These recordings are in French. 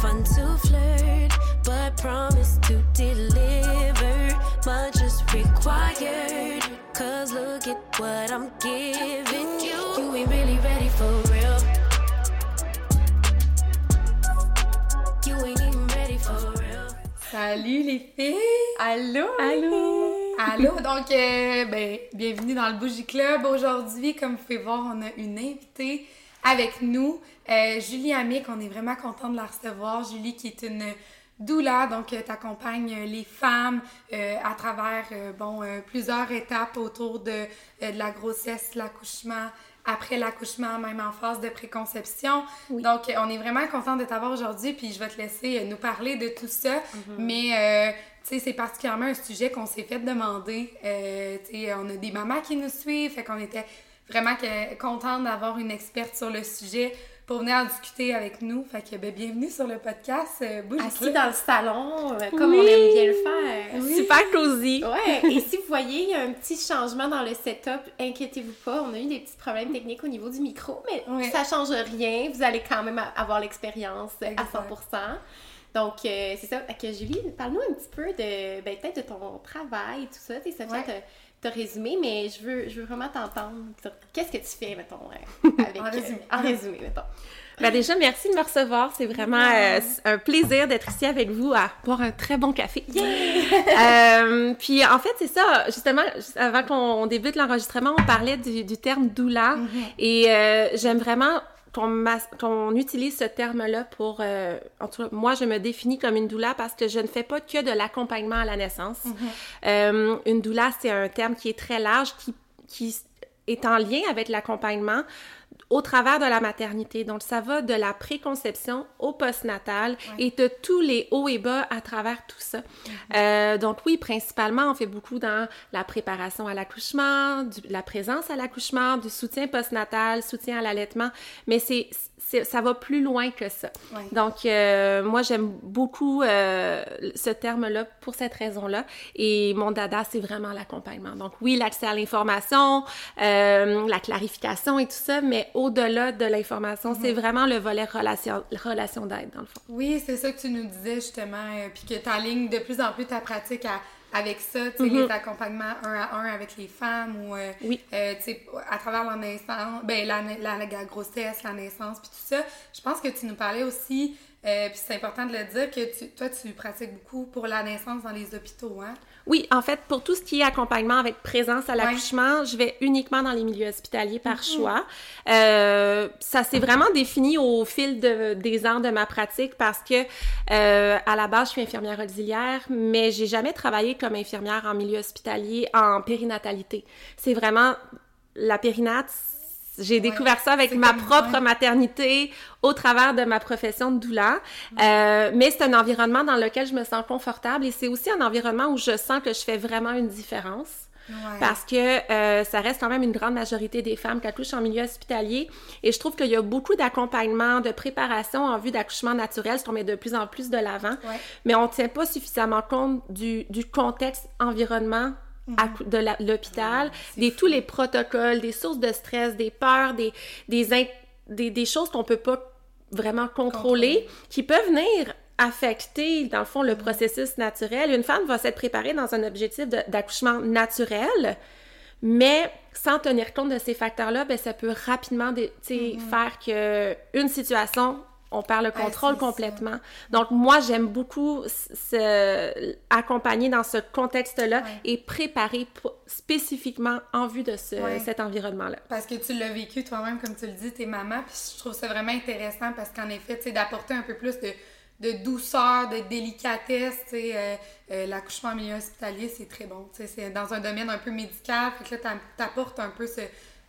fun to flirt, but promise to deliver. Much is required. Cause look at what I'm giving you. You ain't really ready for real. You ain't even ready for real. Salut les filles! Allô? Allô! Allô! Donc, euh, ben, bienvenue dans le Bougie Club. Aujourd'hui, comme vous pouvez voir, on a une invitée avec nous, euh, Julie Amick. On est vraiment content de la recevoir. Julie qui est une doula, donc tu accompagnes les femmes euh, à travers euh, bon, euh, plusieurs étapes autour de, euh, de la grossesse, l'accouchement, après l'accouchement, même en phase de préconception. Donc, euh, on est vraiment content de t'avoir aujourd'hui, puis je vais te laisser euh, nous parler de tout ça. Mais, euh, tu sais, c'est particulièrement un sujet qu'on s'est fait demander. Euh, tu sais, on a des mamans qui nous suivent, fait qu'on était vraiment que, contente d'avoir une experte sur le sujet pour venir en discuter avec nous. Fait que, ben, bienvenue sur le podcast euh, Assis dans le salon, euh, comme Oui. on aime bien le faire. Super cosy. Ouais, et si vous voyez, il y a un petit changement dans le setup, inquiétez-vous pas, on a eu des petits problèmes techniques au niveau du micro, mais Ouais. ça change rien, vous allez quand même avoir l'expérience à Exact. 100%. Donc, euh, c'est ça. Fait que Julie, parle-nous un petit peu de, ben, peut-être de ton travail et tout ça. Tu sais, Sophia Ouais. t'a- t'a résumé, mais je veux, je veux vraiment t'entendre. Qu'est-ce que tu fais, mettons, euh, avec, En résumé. euh, en résumé, mettons. Ben déjà, merci de me recevoir. C'est vraiment euh, un plaisir d'être ici avec vous à boire un très bon café. Euh, puis en fait, c'est ça. Justement, juste avant qu'on débute l'enregistrement, on parlait du, du terme doula. Et euh, j'aime vraiment qu'on utilise ce terme-là pour... euh, en tout cas, moi, je me définis comme une doula parce que je ne fais pas que de l'accompagnement à la naissance. Euh, une doula, c'est un terme qui est très large, qui, qui est en lien avec l'accompagnement au travers de la maternité. Donc, ça va de la préconception au postnatal et de tous les hauts et bas à travers tout ça. Euh, donc, oui, principalement, on fait beaucoup dans la préparation à l'accouchement, la présence à l'accouchement, du soutien postnatal, soutien à l'allaitement, mais c'est, c'est- ça va plus loin que ça. Ouais. Donc, euh, moi, j'aime beaucoup euh, ce terme-là pour cette raison-là. Et mon dada, c'est vraiment l'accompagnement. Donc, oui, l'accès à l'information, euh, la clarification et tout ça, mais au-delà de l'information, c'est vraiment le volet relation, relation d'aide, dans le fond. Oui, c'est ça que tu nous disais justement, euh, puis que tu alignes de plus en plus ta pratique à- avec ça, tu sais, les accompagnements un à un avec les femmes ou, euh, Oui. euh, tu sais, à travers la naissance, ben, la, la, la grossesse, la naissance, puis tout ça. Je pense que tu nous parlais aussi, euh, puis c'est important de le dire, que tu, toi, tu pratiques beaucoup pour la naissance dans les hôpitaux, hein? Oui, en fait, pour tout ce qui est accompagnement avec présence à Ouais. l'accouchement, je vais uniquement dans les milieux hospitaliers par choix. Euh, ça s'est vraiment défini au fil de- des ans de ma pratique parce que euh, à la base, je suis infirmière auxiliaire, mais j'ai jamais travaillé comme infirmière en milieu hospitalier en périnatalité. C'est vraiment la périnate. J'ai découvert ça avec ma propre maternité au travers de ma profession de doula. Euh, mais c'est un environnement dans lequel je me sens confortable et c'est aussi un environnement où je sens que je fais vraiment une différence. Ouais. Parce que euh, ça reste quand même une grande majorité des femmes qui accouchent en milieu hospitalier. Et je trouve qu'il y a beaucoup d'accompagnement, de préparation en vue d'accouchement naturel, ce qu'on met de plus en plus de l'avant. Ouais. Mais on ne tient pas suffisamment compte du, du contexte environnement à- de l'hôpital, c'est des fou. tous les protocoles, des sources de stress, des peurs, des, des, in- des, des choses qu'on peut pas vraiment contrôler, qui peuvent venir affecter, dans le fond, le processus naturel. Une femme va s'être préparée dans un objectif d'accouchement naturel, mais sans tenir compte de ces facteurs-là, ben, ça peut rapidement sais, faire que une situation, on perd le contrôle ça. complètement. Donc, moi, j'aime beaucoup se- accompagner dans ce contexte-là Ouais. et préparer spécifiquement en vue de ce- Ouais. cet environnement-là. Parce que tu l'as vécu toi-même, comme tu le dis, t'es maman, puis je trouve ça vraiment intéressant parce qu'en effet, tu sais, d'apporter un peu plus de, de douceur, de délicatesse, tu sais, euh, euh, l'accouchement en milieu hospitalier, c'est très bon, tu sais, c'est dans un domaine un peu médical, fait que là, t'apportes un peu ce,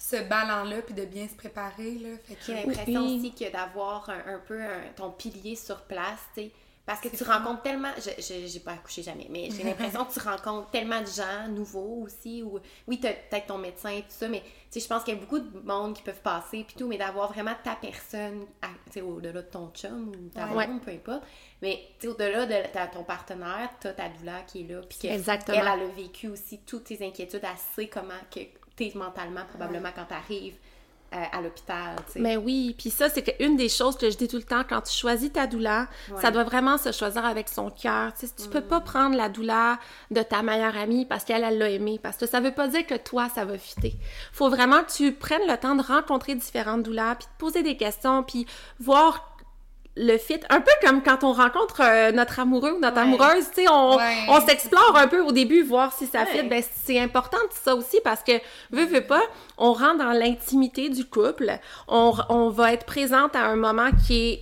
ce ballon-là, puis de bien se préparer, là, fait J'ai que... l'impression Oui. aussi que d'avoir un, un peu un- ton pilier sur place, tu sais. Parce que tu rencontres tellement. Je je- j'ai pas accouché jamais, mais j'ai l'impression que tu rencontres tellement de gens nouveaux aussi. Ou, oui, t'as peut-être ton médecin et tout ça, mais tu sais, je pense qu'il y a beaucoup de monde qui peuvent passer, puis tout, mais d'avoir vraiment ta personne, tu sais, au-delà de ton chum ou ta Ouais. blonde, peu importe. Mais tu sais, au-delà de ta- ton partenaire, t'as ta douleur qui est là, puis qu'elle Exactement. elle, elle a vécu aussi toutes tes inquiétudes, elle sait comment que mentalement, probablement, quand t'arrives euh, à l'hôpital, tu. Mais oui, puis ça, c'est une des choses que je dis tout le temps, quand tu choisis ta douleur, Ouais. ça doit vraiment se choisir avec son cœur. Tu tu peux pas prendre la douleur de ta meilleure amie parce qu'elle, elle l'a aimé, parce que ça veut pas dire que toi, ça va fitter. Faut vraiment que tu prennes le temps de rencontrer différentes douleurs, puis de poser des questions, puis voir le fit, un peu comme quand on rencontre euh, notre amoureux ou notre Ouais. amoureuse, tu sais, on, Ouais. on s'explore un peu au début, voir si ça fit. Ben, c'est important ça aussi parce que, veux, veux pas, on rentre dans l'intimité du couple, on, on va être présente à un moment qui est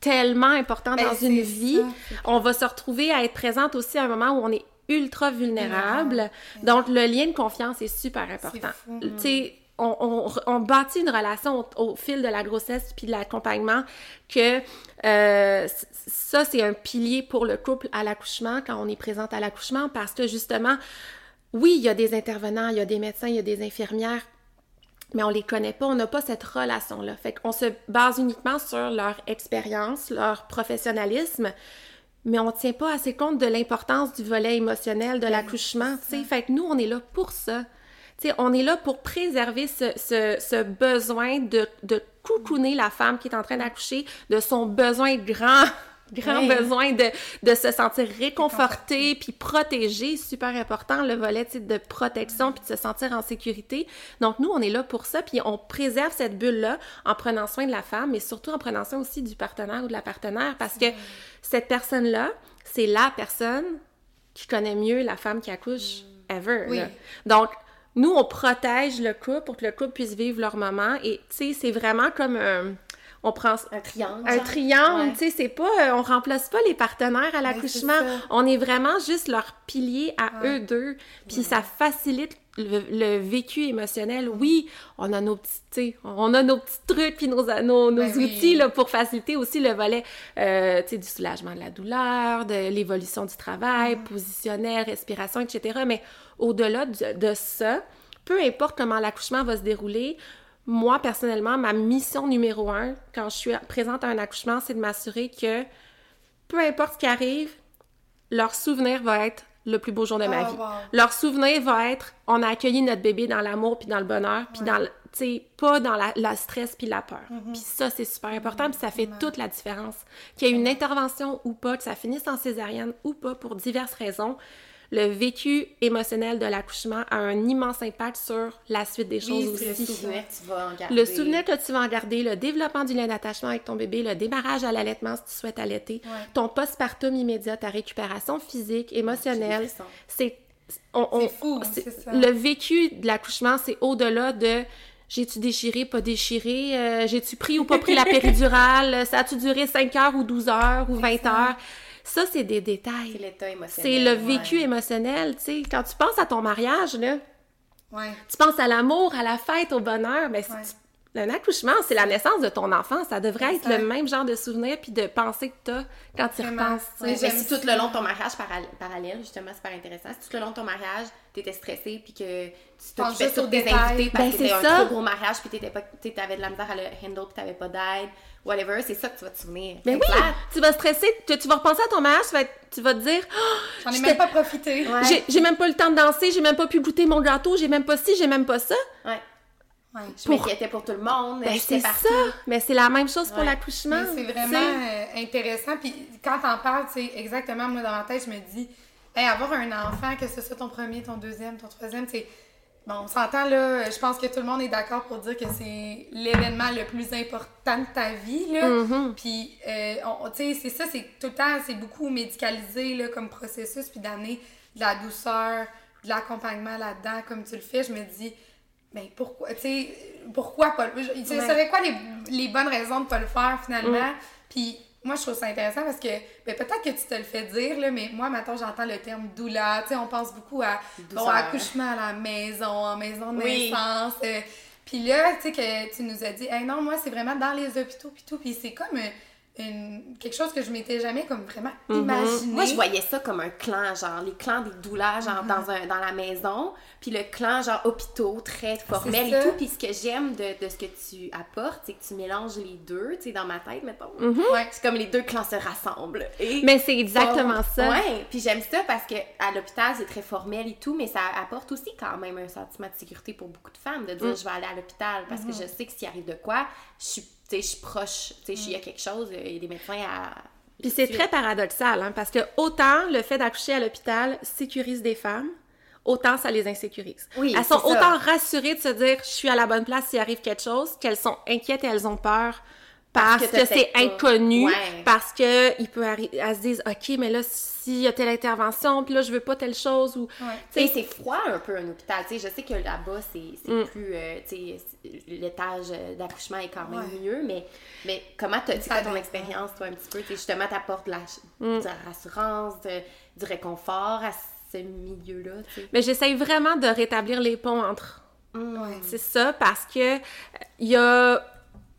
tellement important Ben, dans une vie. ça. On va se retrouver à être présente aussi à un moment où on est ultra vulnérable. Donc, le lien de confiance est super important. Tu sais, on, on, on bâtit une relation au, au fil de la grossesse puis de l'accompagnement que euh, ça, c'est un pilier pour le couple à l'accouchement, quand on est présente à l'accouchement, parce que justement, oui, il y a des intervenants, il y a des médecins, il y a des infirmières, mais on les connaît pas, on n'a pas cette relation-là. Fait qu'on se base uniquement sur leur expérience, leur professionnalisme, mais on tient pas assez compte de l'importance du volet émotionnel de l'accouchement, tu sais. Fait que nous, on est là pour ça. Tu sais, on est là pour préserver ce, ce, ce besoin de, de coucouner la femme qui est en train d'accoucher, de son besoin grand, grand Ouais. besoin de, de se sentir réconfortée puis protégée, super important, le volet de protection puis de se sentir en sécurité. Donc nous, on est là pour ça, puis on préserve cette bulle-là en prenant soin de la femme, mais surtout en prenant soin aussi du partenaire ou de la partenaire, parce que cette personne-là, c'est la personne qui connaît mieux la femme qui accouche ever. Oui. là. Donc, nous, on protège le couple pour que le couple puisse vivre leur moment. Et, tu sais, c'est vraiment comme un... On prend Un triangle. un genre. triangle, Ouais. tu sais, c'est pas... euh, on remplace pas les partenaires à l'accouchement. On est vraiment juste leur pilier à eux deux. Puis ça facilite le, le vécu émotionnel. Oui, on a nos petits, on a nos petits trucs puis nos, nos, nos Ben oui. outils là, pour faciliter aussi le volet, euh, du soulagement de la douleur, de l'évolution du travail, Mm. positionnel, respiration, etc. Mais au-delà de, de ça, peu importe comment l'accouchement va se dérouler, moi, personnellement, ma mission numéro un, quand je suis présente à un accouchement, c'est de m'assurer que peu importe ce qui arrive, leur souvenir va être le plus beau jour de ma Ah, vie. wow. Leur souvenir va être on a accueilli notre bébé dans l'amour puis dans le bonheur puis dans le tu sais pas dans la, la stress puis la peur. Mm-hmm. Puis ça c'est super important puis ça fait toute la différence. Qu'il y ait une intervention ou pas, que ça finisse en césarienne ou pas pour diverses raisons, le vécu émotionnel de l'accouchement a un immense impact sur la suite des choses c'est Le aussi. souvenir que tu vas en garder. Le souvenir que tu vas en garder, le développement du lien d'attachement avec ton bébé, le démarrage à l'allaitement si tu souhaites allaiter, ton postpartum immédiat, ta récupération physique, émotionnelle, c'est on- on- ça. Le vécu de l'accouchement, c'est au-delà de j'ai-tu déchiré, pas déchiré, euh, j'ai-tu pris ou pas pris la péridurale, ça a-tu duré 5 heures ou 12 heures ou 20 heures? Ça, c'est des C'est détails. l'état C'est émotionnel. le vécu ouais. émotionnel, tu sais. Quand tu penses à ton mariage, là, Ouais. tu penses à l'amour, à la fête, au bonheur, mais c'est- Ouais. Un accouchement, c'est la naissance de ton enfant. Ça devrait être le même genre de souvenir puis de pensée que t'as quand tu repenses. Ouais, mais si tout le long de ton mariage paral- parallèle, justement, super intéressant. Si tout le long de ton mariage, t'étais stressée puis que tu t'occupais sur détails. invités parce Ben, que c'est c'était un trop gros mariage puis t'étais pas, t'avais de la misère à le handle puis t'avais pas d'aide, whatever, c'est ça que tu vas te souvenir. Mais C'est oui, tu vas stresser, tu, tu vas repenser à ton mariage, tu vas, être- tu vas te dire Ah, J'en ai même pas profité. Ouais. j'ai- j'ai même pas le temps de danser, j'ai même pas pu goûter mon gâteau, j'ai même pas ci, j'ai même pas ça. Ouais. Ouais. Je Pour- m'inquiétais pour tout le monde, Ben, j'étais c'est ça. Mais c'est la même chose pour Ouais. l'accouchement. C'est vraiment euh, intéressant. Puis quand t'en parles, c'est exactement, moi, dans ma tête, je me dis, hey, avoir un enfant, que ce soit ton premier, ton deuxième, ton troisième, c'est. Bon, on s'entend là, je pense que tout le monde est d'accord pour dire que c'est l'événement le plus important de ta vie, là. Mhm. Puis, euh, tu sais, c'est ça, c'est tout le temps, c'est beaucoup médicalisé, là, comme processus, puis d'amener de la douceur, de l'accompagnement là-dedans, comme tu le fais, je me dis, ben pourquoi, tu sais, pourquoi pas le- Tu sais, Ouais. quoi les, les bonnes raisons de pas le faire finalement? Mm. Puis moi, je trouve ça intéressant parce que, ben peut-être que tu te le fais dire, là, mais moi, maintenant, j'entends le terme doula. Tu sais, on pense beaucoup à bon, accouchement à la maison, en maison de Oui. naissance. euh, puis là, tu sais, que tu nous as dit, hey, non, moi, c'est vraiment dans les hôpitaux, puis tout. Puis c'est comme euh, une- quelque chose que je m'étais jamais comme vraiment Mhm. imaginé. Moi, je voyais ça comme un clan, genre les clans des douleurs, genre dans, un, dans la maison, puis le clan, genre hôpitaux, très formel et tout. Puis ce que j'aime de, de ce que tu apportes, c'est que tu mélanges les deux, tu sais, dans ma tête, mettons. Ouais. C'est comme les deux clans se rassemblent. Et Mais c'est exactement ça. Ouais, puis j'aime ça parce que à l'hôpital, c'est très formel et tout, mais ça apporte aussi quand même un sentiment de sécurité pour beaucoup de femmes de dire Mm. je vais aller à l'hôpital parce que je sais que s'il arrive de quoi, je suis, je suis proche, tu sais, il y a quelque chose, il y a des médecins à. Puis c'est très paradoxal, hein, parce que autant le fait d'accoucher à l'hôpital sécurise des femmes, autant ça les insécurise. Oui, elles sont autant rassurées de se dire je suis à la bonne place s'il arrive quelque chose, qu'elles sont inquiètes et elles ont peur parce, Parce que c'est inconnu, Ouais. parce que il peut arri- elles se disent ok mais là s'il y a telle intervention puis là je veux pas telle chose ou Ouais. Tu c'est froid un peu un hôpital. Tu sais, je sais que là-bas, c'est c'est Mm. plus. euh, tu l'étage d'accouchement est quand même Ouais. mieux, mais, mais comment Ça quoi ton expérience, toi, un petit peu? Tu justement, t'apportes de la, Mm. de la rassurance, de- du réconfort à ce milieu-là, tu mais j'essaye vraiment de rétablir les ponts entre Ouais. C'est ça, parce que euh, il y a,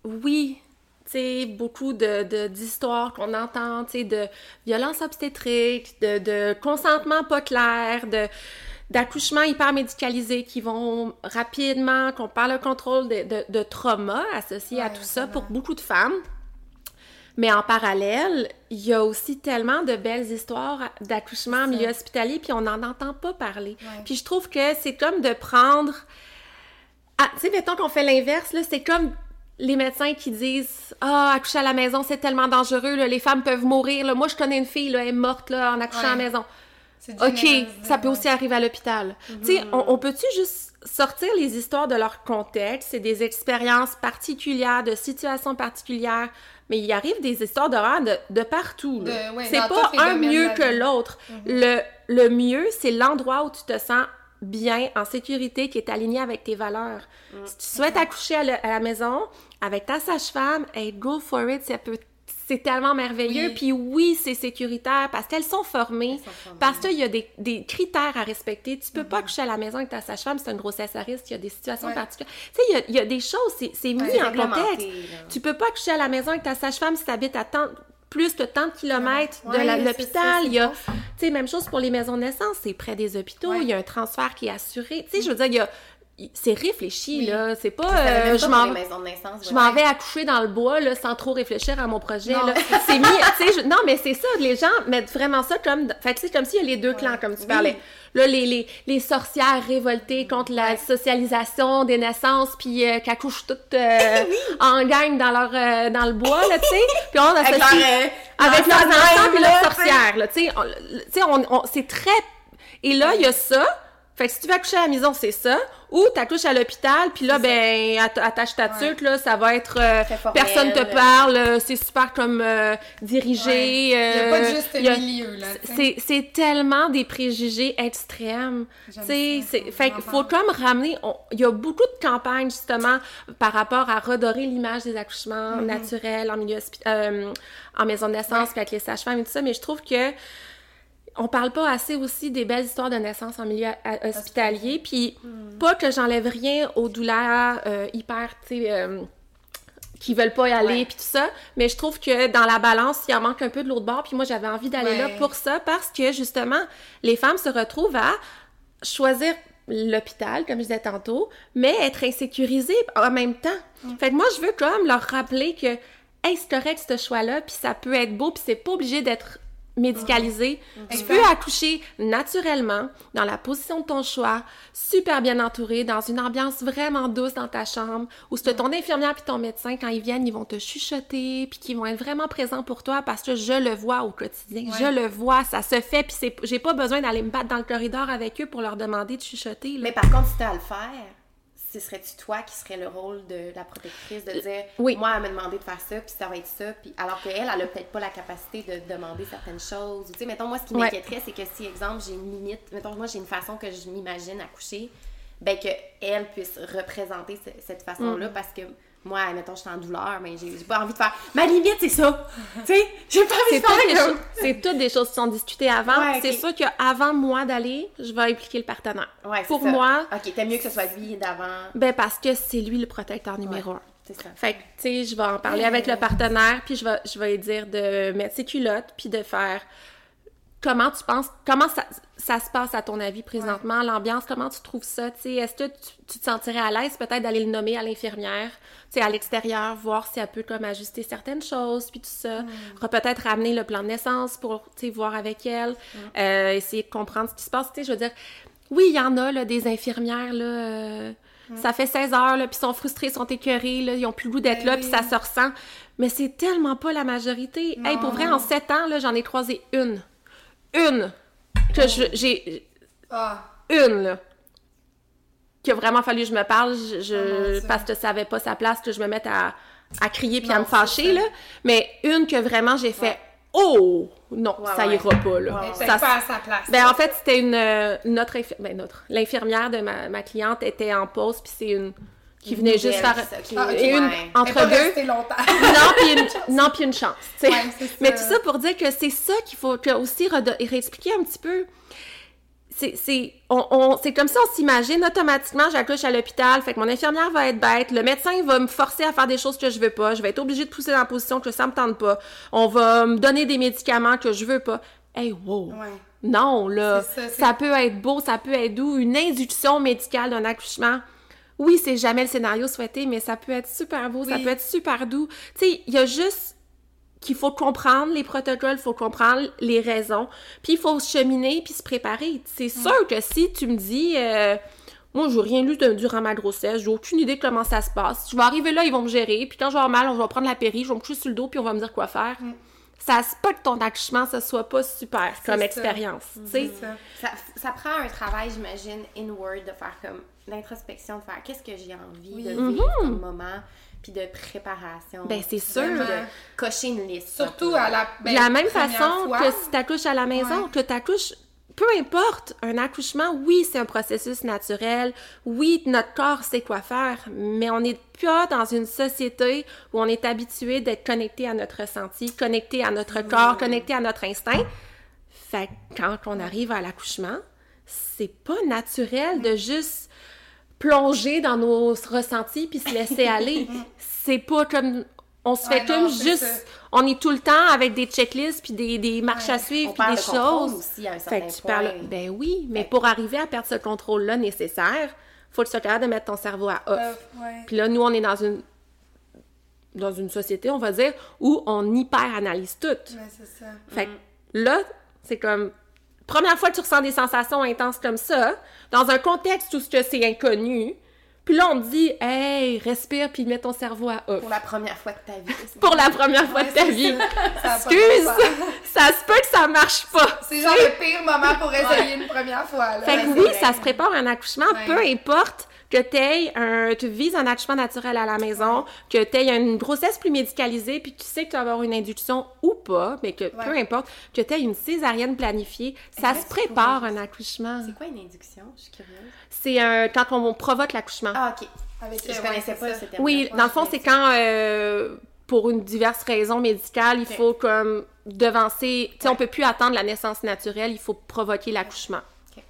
oui, tu sais, beaucoup de, de- d'histoires qu'on entend, tu sais, de violence obstétrique, de, de consentement pas clair, de d'accouchements hyper médicalisés qui vont rapidement, qu'on parle le contrôle de, de, de trauma associé à tout ça pour beaucoup de femmes. Mais en parallèle, il y a aussi tellement de belles histoires d'accouchement en milieu hospitalier, puis on n'en entend pas parler. Ouais. Puis je trouve que c'est comme de prendre... Ah, tu sais, mettons qu'on fait l'inverse, là, c'est comme les médecins qui disent « Ah, accoucher à la maison, c'est tellement dangereux, là, les femmes peuvent mourir. Là. Moi, je connais une fille, là, elle est morte là, en accouchant à la maison. OK, ça peut aussi arriver à l'hôpital. Tu sais, on, on peut-tu juste sortir les histoires de leur contexte? C'est des expériences particulières, de situations particulières, mais il arrive des histoires d'horreur de, de partout. ouais, c'est pas un mieux que l'autre. le, le mieux, c'est l'endroit où tu te sens bien, en sécurité, qui est aligné avec tes valeurs. Si tu souhaites accoucher à, le- à la maison, avec ta sage-femme, hey, go for it, ça peut... C'est tellement merveilleux. Oui. Puis oui, c'est sécuritaire parce qu'elles sont formées. sont formées. Parce qu'il y a des, des critères à respecter. Tu peux pas accoucher à la maison avec ta sage-femme, c'est une grossesse à risque, il y a des situations Ouais. particulières. Tu sais, il y a, il y a des choses, c'est mis en contexte. là. Tu peux pas accoucher à la maison avec ta sage-femme si tu habites à tant, plus de tant de kilomètres de Ouais, l'hôpital. Il y a, tu sais, même chose pour les maisons de naissance, c'est près des hôpitaux, il y a un transfert qui est assuré. Tu sais, je veux dire, il y a, c'est réfléchi, Oui. là. C'est pas, euh, je m'en je m'en vais accoucher dans le bois là, sans trop réfléchir à mon projet. Non. là. C'est mis, je- non, mais c'est ça, les gens mettent vraiment ça comme. Fait que c'est comme s'il y a les deux clans, comme tu parlais. Là, les, les, les sorcières révoltées contre la socialisation des naissances, puis euh, qui accouchent toutes euh, en gang dans, leur, euh, dans le bois, là, tu sais. Puis on Avec associe- euh, avec leur leurs enfants puis leurs sorcières, là, tu sais. Tu sais, on, on- c'est très... Et là, il y a ça. Fait que si tu veux accoucher à la maison, c'est ça. Ou t'accouches à l'hôpital, puis là, ben, atta- attache ta Ouais. tuque, là, ça va être... euh, personne te parle, euh, c'est super comme euh, dirigé. Ouais. Il n'y a pas euh, juste a- milieu, là. c'est, c'est tellement des préjugés extrêmes. Tu sais, fait qu'il faut comme ramener. on- Il y a beaucoup de campagnes justement par rapport à redorer l'image des accouchements Mm-hmm. naturels en milieu euh, en maison de naissance, puis avec les sages-femmes et tout ça. Mais je trouve que on parle pas assez aussi des belles histoires de naissance en milieu hospitalier. Puis Mm. pas que j'enlève rien aux douleurs euh, hyper, tu sais. euh, qui veulent pas y aller puis tout ça, mais je trouve que dans la balance, il en manque un peu de l'autre bord, puis moi j'avais envie d'aller là pour ça parce que justement, les femmes se retrouvent à choisir l'hôpital, comme je disais tantôt, mais être insécurisées en même temps. Mm. Fait que moi, je veux comme leur rappeler que, hey, c'est correct ce choix-là, puis ça peut être beau, puis c'est pas obligé d'être médicalisé. Tu Exact. peux accoucher naturellement, dans la position de ton choix, super bien entouré, dans une ambiance vraiment douce dans ta chambre, où c'est ton infirmière puis ton médecin, quand ils viennent, ils vont te chuchoter, puis qu'ils vont être vraiment présents pour toi, parce que je le vois au quotidien. Ouais. Je le vois, ça se fait, puis j'ai pas besoin d'aller me battre dans le corridor avec eux pour leur demander de chuchoter. là. Mais par contre, si t'as à le faire, ce serait-tu toi qui serait le rôle de la protectrice de dire oui. moi elle m'a demandé de faire ça puis ça va être ça puis alors qu'elle elle a peut-être pas la capacité de demander certaines choses tu sais mettons moi ce qui Ouais. m'inquiéterait c'est que si exemple j'ai une limite mettons moi j'ai une façon que je m'imagine accoucher ben que elle puisse représenter ce- cette façon là Mm. parce que moi mettons je suis en douleur mais j'ai pas envie de faire ma limite c'est ça tu sais j'ai pas envie de faire comme- choses- c'est toutes des choses qui sont discutées avant. Ouais. C'est sûr qu'avant moi d'aller, je vais impliquer le partenaire. ouais, Pour ça. moi, ok t'aimes mieux que ce soit lui d'avant ben parce que c'est lui le protecteur numéro un. C'est ça. Fait que, tu sais, je vais en parler avec le partenaire, puis je vais, je vais lui dire de mettre ses culottes, puis de faire comment tu penses, comment ça, ça se passe à ton avis présentement, l'ambiance, comment tu trouves ça, est-ce que tu, tu te sentirais à l'aise peut-être d'aller le nommer à l'infirmière, à l'extérieur, voir si elle peut comme ajuster certaines choses, puis tout ça, peut-être ramener le plan de naissance pour, voir avec elle, euh, essayer de comprendre ce qui se passe, tu sais, je veux dire, oui, il y en a, là, des infirmières, là, euh, ça fait 16 heures, là, puis sont frustrés, sont écœurés, là, ils ont plus le goût d'être Ben là, oui. puis ça se ressent. Mais c'est tellement pas la majorité. Hey, pour vrai, en 7 ans, là, j'en ai croisé une. Une! Que j'ai... Ah, Une, là. Qu'il a vraiment fallu que je me parle, je, je- Oh mon Dieu. parce que ça avait pas sa place, que je me mette à, à crier puis à me fâcher, là. Mais une que vraiment j'ai fait « Oh! Non, Ouais, ça ouais. ira pas, là. Ça pas à sa place. ben, en fait, c'était une, euh, notre, ben, notre, l'infirmière de ma, ma cliente était en pause, puis c'est une qui venait juste faire. Ah, et une, Ouais. Entre pas deux, longtemps. non, puis une, non, puis une chance, tu sais. Ouais, c'est ça. Mais tout ça pour dire que c'est ça qu'il faut que aussi réexpliquer un petit peu. C'est, c'est, on, on- c'est comme ça, on s'imagine automatiquement, j'accouche à l'hôpital, fait que mon infirmière va être bête, le médecin il va me forcer à faire des choses que je veux pas, je vais être obligée de pousser dans la position que ça me tente pas, on va me donner des médicaments que je veux pas. Hey, wow! Ouais. Non, là, C'est ça, ça, peut être beau, ça peut être doux, une induction médicale d'un accouchement. Oui, c'est jamais le scénario souhaité, mais ça peut être super beau, ça peut être super doux. Tu sais, il y a juste qu'il faut comprendre les protocoles, il faut comprendre les raisons, puis il faut cheminer puis se préparer. C'est sûr que si tu me dis, euh, moi, j'ai rien lu de- durant ma grossesse, j'ai aucune idée de comment ça se passe. Je vais arriver là, ils vont me gérer, puis quand je vais avoir mal, on va prendre la péri, je vais me coucher sur le dos, puis on va me dire quoi faire. Ça se peut que ton accouchement, ça soit pas super comme ça. expérience, tu sais. C'est ça. Ça, ça prend un travail, j'imagine, inward, de faire comme l'introspection, de faire qu'est-ce que j'ai envie Oui. de vivre comme moment, puis de préparation. Ben, c'est sûr. Puis de cocher une liste. Surtout à la. De ben, la même façon fois. que si t'accouches à la maison, Ouais. que t'accouches, peu importe, un accouchement, oui, c'est un processus naturel, oui, notre corps sait quoi faire, mais on n'est pas dans une société où on est habitué d'être connecté à notre ressenti, connecté à notre corps, connecté à notre instinct. Fait que quand on arrive à l'accouchement, c'est pas naturel de juste plonger dans nos ressentis puis se laisser aller. c'est pas comme on se Ouais, fait comme non, juste ça. On est tout le temps avec des checklists puis des, des marches à suivre puis des choses. aussi à un Fait que tu point. parles ben oui, mais pour arriver à perdre ce contrôle là nécessaire, faut que tu sois capable de mettre ton cerveau à off. Ouais. Puis là nous on est dans une dans une société, on va dire, où on hyper analyse tout. Mais c'est ça. Fait que là, c'est comme première fois que tu ressens des sensations intenses comme ça, dans un contexte où c'est inconnu. Puis là, on te dit, hey, respire puis mets ton cerveau à off. Pour la première fois de ta vie. Pour la première fois Ouais, de ta vie. ça. Ça Excuse, ça se peut que ça marche pas. C'est genre le pire moment pour essayer une première fois. Là. Fait que oui, ça se prépare un accouchement, Ouais. peu importe que tu un, tu vises un accouchement naturel à la maison, que tu aies une grossesse plus médicalisée, puis que tu sais que tu vas avoir une induction ou pas, mais que peu Ouais. importe, que tu aies une césarienne planifiée, ça se prépare un accouchement. C'est quoi une induction? Je suis curieuse. C'est un, quand on provoque l'accouchement. Ah, ok. Avec, Je euh, connaissais ouais, pas c'est ce terme. Oui, dans le fond, c'est quand, euh, pour une diverse raison médicale, il faut comme devancer, tu sais, on peut plus attendre la naissance naturelle, il faut provoquer l'accouchement.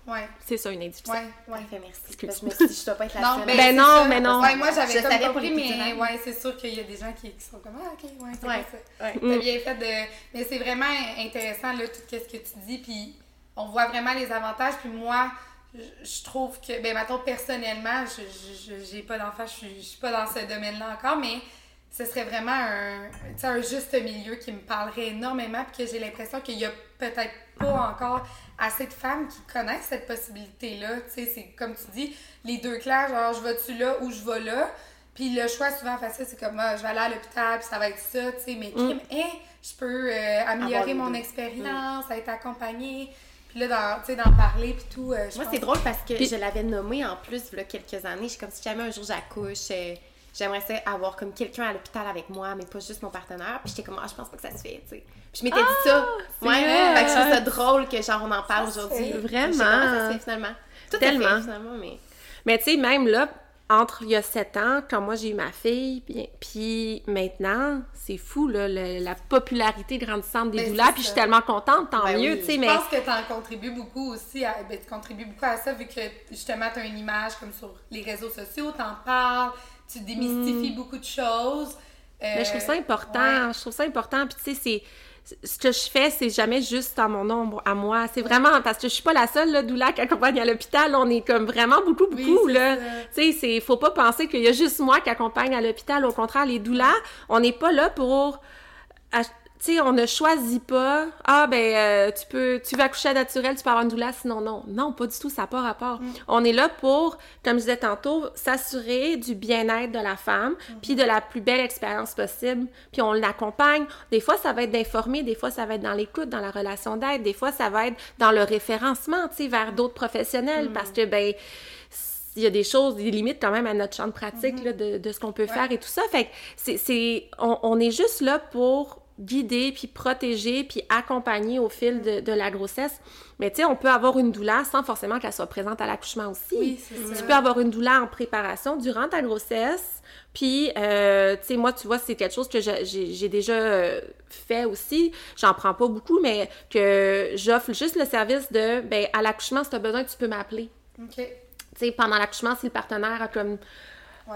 Ouais, C'est ça, une induction. ouais, ouais. Parfait, merci. Excuse. Parce que je me suis dit, je dois pas être la Non, seule. ben, Ben c'est non, ça. mais non. Ouais, moi, j'avais comme compris, mais ouais, c'est sûr qu'il y a des gens qui, qui sont comme Ah, ok, ouais, c'est Ouais. comme ça. Ouais. T'as bien fait de. Mais c'est vraiment intéressant, là, tout ce que tu dis, puis on voit vraiment les avantages, puis moi, je, trouve que, ben, mettons, personnellement, je, je, je- j'ai pas d'enfant, je suis, je suis pas dans ce domaine-là encore, mais ce serait vraiment un, tu sais, un juste milieu qui me parlerait énormément, puis que j'ai l'impression qu'il y a peut-être pas encore assez de femmes qui connaissent cette possibilité-là. Tu sais, c'est comme tu dis, les deux clairs, genre, je vais-tu là ou je vais là? Puis le choix souvent facile, c'est comme, ah, je vais aller à l'hôpital, puis ça va être ça, tu sais, mais crime, hein, je peux euh, améliorer mon expérience, être accompagnée. Puis là, dans- tu sais, d'en parler, puis tout. euh, Moi, c'est drôle parce que je l'avais nommé en plus il y a quelques années. Je suis comme si jamais un jour j'accouche, euh, j'aimerais ça avoir comme quelqu'un à l'hôpital avec moi, mais pas juste mon partenaire. Puis j'étais comme, ah, je pense pas que ça se fait, tu sais. Puis je m'étais dit ça. c'est Ouais, vrai. fait que je trouve ça drôle que genre on en parle aujourd'hui. fait. Je sais comment Vraiment. ça se fait finalement. Tout Tellement. est fait finalement, mais. Mais tu sais, même là, entre il y a sept ans, quand moi j'ai eu ma fille, puis, puis maintenant, c'est fou, là, le- la popularité grandissante des Ben, doulas, puis je suis tellement contente, tant Ben mieux, oui. tu sais, Je mais... pense que tu en contribues beaucoup aussi. À, ben, tu contribues beaucoup à ça vu que justement tu as une image comme sur les réseaux sociaux, tu en parles, tu démystifies beaucoup de choses. Mais je trouve ça Euh, important. ouais. Je trouve ça important. Puis tu sais, c'est ce que je fais, c'est jamais juste en mon nombre à moi. C'est vraiment parce que je suis pas la seule là, doula qui accompagne à l'hôpital. On est comme vraiment beaucoup, beaucoup Oui, là. Tu sais, c'est faut pas penser qu'il y a juste moi qui accompagne à l'hôpital. Au contraire, les doulas, on n'est pas là pour tu sais, on ne choisit pas. Ah ben, euh, tu peux, tu vas accoucher à naturel, tu peux avoir une doula, sinon non, non, pas du tout, ça n'a pas rapport. Mm. On est là pour, comme je disais tantôt, s'assurer du bien-être de la femme, Mm-hmm. puis de la plus belle expérience possible. Puis on l'accompagne. Des fois, ça va être d'informer, des fois, ça va être dans l'écoute, dans la relation d'aide, des fois, ça va être dans le référencement, tu sais, vers d'autres professionnels, Mm. parce que ben il y a des choses, des limites quand même à notre champ de pratique Mm-hmm. là, de, de ce qu'on peut faire et tout ça. Fait que c'est, c'est, on, on est juste là pour guider, puis protéger, puis accompagner au fil de, de la grossesse. Mais tu sais, on peut avoir une doula sans forcément qu'elle soit présente à l'accouchement aussi. Oui, c'est ça. Tu peux avoir une doula en préparation durant ta grossesse. Puis, euh, tu sais, moi, tu vois, c'est quelque chose que j'ai déjà euh, fait aussi. J'en prends pas beaucoup, mais que j'offre juste le service de, ben, à l'accouchement, si tu as besoin, tu peux m'appeler. OK. Tu sais, pendant l'accouchement, si le partenaire a comme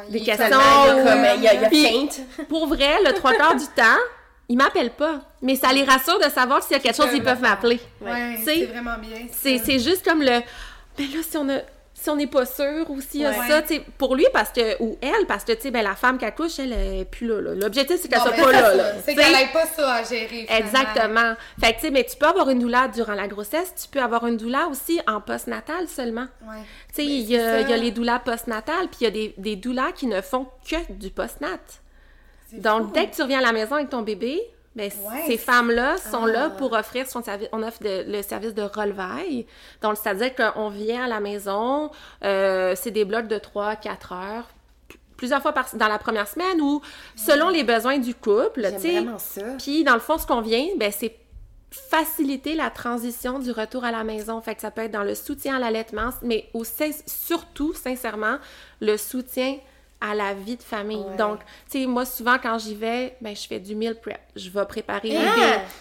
des questions. Seulement, il y a ou- comme, y a, y a Puis- faint. Pour vrai, le trois quarts du temps, ils m'appellent pas. Mais ça les rassure de savoir s'il y a quelque chose, ils peuvent m'appeler. Ouais, c'est vraiment bien. C'est, juste comme le. Ben là, si on a. Si on n'est pas sûr ou s'il y a Ouais. ça, tu sais, pour lui, parce que, ou elle, parce que, tu sais, ben, la femme qui accouche, elle est plus là, là. L'objectif, c'est qu'elle soit pas là, là. C'est qu'elle n'ait pas ça à gérer. finalement. Exactement. Fait que, tu sais, mais tu peux avoir une doula durant la grossesse, tu peux avoir une doula aussi en postnatal seulement. Ouais. Tu sais, Ben, il y, y a les doulas postnatales, puis il y a des, des doulas qui ne font que du postnat. Donc, fou. dès que tu reviens à la maison avec ton bébé, ben, Ouais. ces femmes-là sont Ah. là pour offrir son service. On offre de- le service de relevail. Donc, c'est-à-dire qu'on vient à la maison, euh, c'est des blocs de 3-4 heures, p- plusieurs fois par, dans la première semaine ou selon les besoins du couple. Tu sais. vraiment ça. Puis, dans le fond, ce qu'on vient, ben, c'est faciliter la transition du retour à la maison. Fait que ça peut être dans le soutien à l'allaitement, mais aussi, surtout, sincèrement, le soutien à la vie de famille. Ouais. Donc, tu sais, moi, souvent, quand j'y vais, ben, je fais du meal prep. Je vais préparer Ah!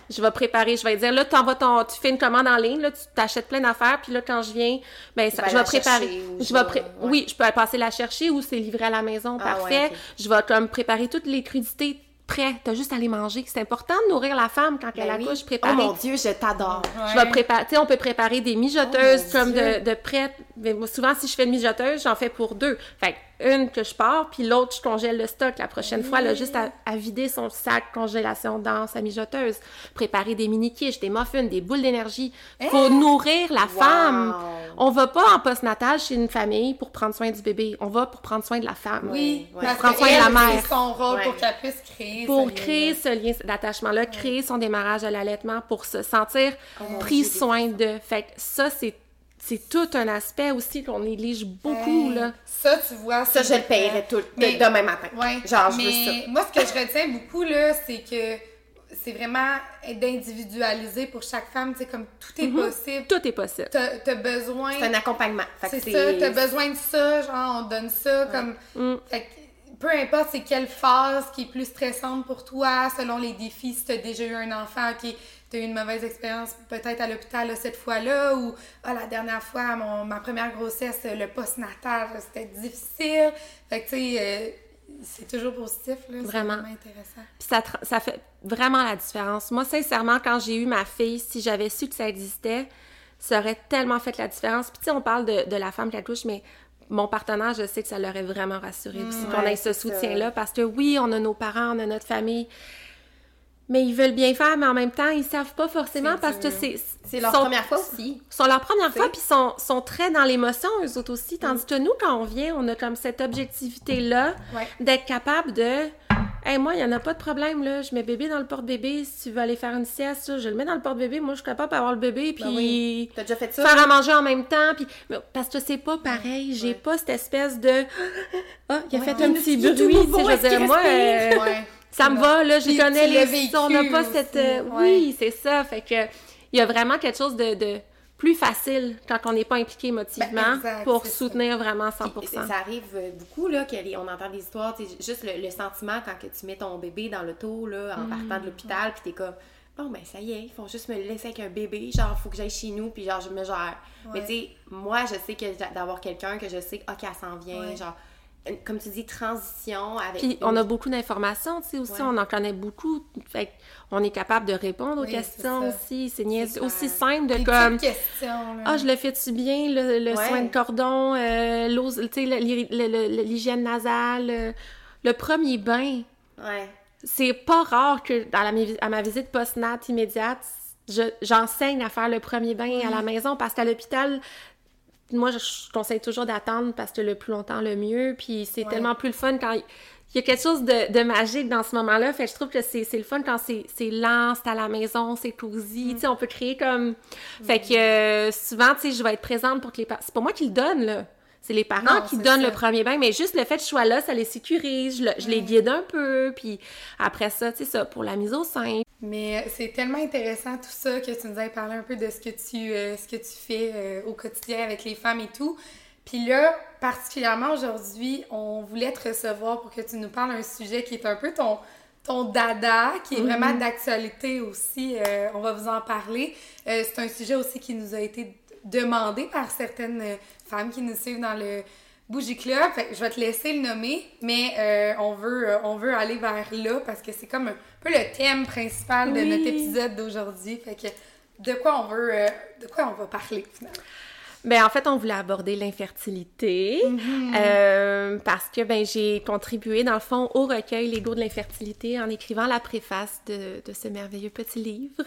des- Je vais préparer, je vais dire, là, t'envoies ton... Tu fais une commande en ligne, là, tu t'achètes plein d'affaires, puis là, quand je viens, ben, ça, je vais préparer. Je vais pré- ouais. Oui, je peux passer la chercher ou c'est livré à la maison, Ah, parfait. ouais. Je vais comme préparer toutes les crudités prêtes. T'as juste à les manger. C'est important de nourrir la femme quand elle Ben oui. accouche, Oh préparer. mon Dieu, je t'adore. Je vais préparer, tu sais, on peut préparer des mijoteuses Oh comme de, Dieu. de prêtes. Mais moi, souvent, si je fais une mijoteuse, j'en fais pour deux. Fait une que je pars, puis l'autre, je congèle le stock. La prochaine fois, elle a juste à, à vider son sac congélation dans sa mijoteuse. Préparer des mini quiches, des muffins, des boules d'énergie. Faut nourrir la femme. On va pas en postnatal chez une famille pour prendre soin du bébé. On va pour prendre soin de la femme. Oui, Ouais. parce Prendre soin de la elle, mère. c'est son rôle pour Ouais. qu'elle puisse créer. pour ce créer lien-là. ce lien d'attachement-là, créer son démarrage de l'allaitement, pour se sentir mon pris soin de. Fait que ça, c'est, c'est tout un aspect aussi qu'on néglige beaucoup, Hey, là. Ça, tu vois. Ça, c'est je le payerais tout Mais- de- demain matin. Ouais. Genre, je mais veux ça. moi, ce que je retiens beaucoup, là, c'est que c'est vraiment d'individualiser pour chaque femme. Tu sais, comme tout est possible. Tout est possible. T'as t'as besoin. C'est un accompagnement. C'est ça, t'as besoin de ça, genre, on donne ça, comme... Mm. Fait que, peu importe c'est quelle phase qui est plus stressante pour toi, selon les défis, si t'as déjà eu un enfant qui t'as eu une mauvaise expérience peut-être à l'hôpital cette fois-là, ou ah, la dernière fois, mon, ma première grossesse, le postnatal, c'était difficile. Fait que, tu sais, euh, c'est toujours positif, là. C'est Vraiment. vraiment intéressant. Puis ça, ça fait vraiment la différence. Moi, sincèrement, quand j'ai eu ma fille, si j'avais su que ça existait, ça aurait tellement fait la différence. Puis tu sais, on parle de, de la femme qui accouche, mais mon partenaire, je sais que ça l'aurait vraiment rassuré aussi qu'on ouais, ait ce soutien-là. Parce que oui, on a nos parents, on a notre famille, mais ils veulent bien faire, mais en même temps, ils savent pas forcément parce que c'est... C'est leur sont- première fois aussi. sont leur première fois, puis sont, sont très dans l'émotion, eux autres aussi. Tandis que nous, quand on vient, on a comme cette objectivité-là Ouais. d'être capable de. Hey, moi, il n'y en a pas de problème, là. Je mets bébé dans le porte-bébé. Si tu veux aller faire une sieste, là, je le mets dans le porte-bébé. Moi, je suis capable d'avoir le bébé, puis Ben oui. T'as déjà fait ça? faire à manger en même temps. Puis... Parce que c'est pas pareil. J'ai Ouais. pas cette espèce de. Ah, il a Ouais, fait un petit bruit. tu sais, je veux dire, moi, euh. Ça me va, là, je connais les on n'a pas vécu cette... euh, ouais. Oui, c'est ça. Fait que il y a vraiment quelque chose de, de plus facile quand on n'est pas impliqué émotivement Ben, exact, pour ça. soutenir vraiment 100%. Puis, ça arrive euh, beaucoup, là, qu'on entend des histoires, juste le, le sentiment quand que tu mets ton bébé dans l'auto, là, en partant de l'hôpital, puis t'es comme, bon, ben, ça y est, ils font juste me laisser avec un bébé, genre, faut que j'aille chez nous, puis genre, je me gère. Mais tu sais, moi, je sais que d'a- d'avoir quelqu'un que je sais, ok, elle s'en vient, Ouais. genre, comme tu dis, transition avec. Puis on a beaucoup d'informations, tu sais, aussi, Ouais. on en connaît beaucoup. Fait on est capable de répondre aux Oui, questions aussi. C'est aussi simple de comme. questions. Ah, je le fais-tu bien, le, le Ouais. soin de cordon, euh, l'hygiène nasale, euh, le premier bain. Ouais. C'est pas rare que dans la, à ma visite post-nat immédiate, je- j'enseigne à faire le premier bain à la maison parce qu'à l'hôpital, moi, je, conseille toujours d'attendre parce que le plus longtemps, le mieux. Puis c'est Ouais. tellement plus le fun quand il y a quelque chose de, de magique dans ce moment-là. Fait que je trouve que c'est le fun quand c'est lent, c'est à la maison, c'est cosy. Tu sais, on peut créer comme... Fait que euh, souvent, tu sais, je vais être présente pour que les parents... C'est pas moi qui le donne, là. C'est les parents Non, qui donnent ça. le premier bain, mais juste le fait que je sois là, ça les sécurise, je, le- je les guide un peu, puis après ça, tu sais ça, pour la mise au sein. Mais euh, c'est tellement intéressant tout ça que tu nous aies parlé un peu de ce que tu, euh, ce que tu fais euh, au quotidien avec les femmes et tout. Puis là, particulièrement aujourd'hui, on voulait te recevoir pour que tu nous parles d'un sujet qui est un peu ton, ton dada, qui est vraiment d'actualité aussi. Euh, on va vous en parler. Euh, c'est un sujet aussi qui nous a été demandé par certaines euh, femmes qui nous suivent dans le Bougie Club. Fait je vais te laisser le nommer, mais euh, on, veut, euh, on veut aller vers là parce que c'est comme un peu le thème principal de Oui. notre épisode d'aujourd'hui. Fait que de quoi on veut, euh, de quoi on va parler finalement? Ben, en fait, on voulait aborder l'infertilité euh, parce que ben j'ai contribué, dans le fond, au recueil L'ego de l'infertilité en écrivant la préface de, de ce merveilleux petit livre.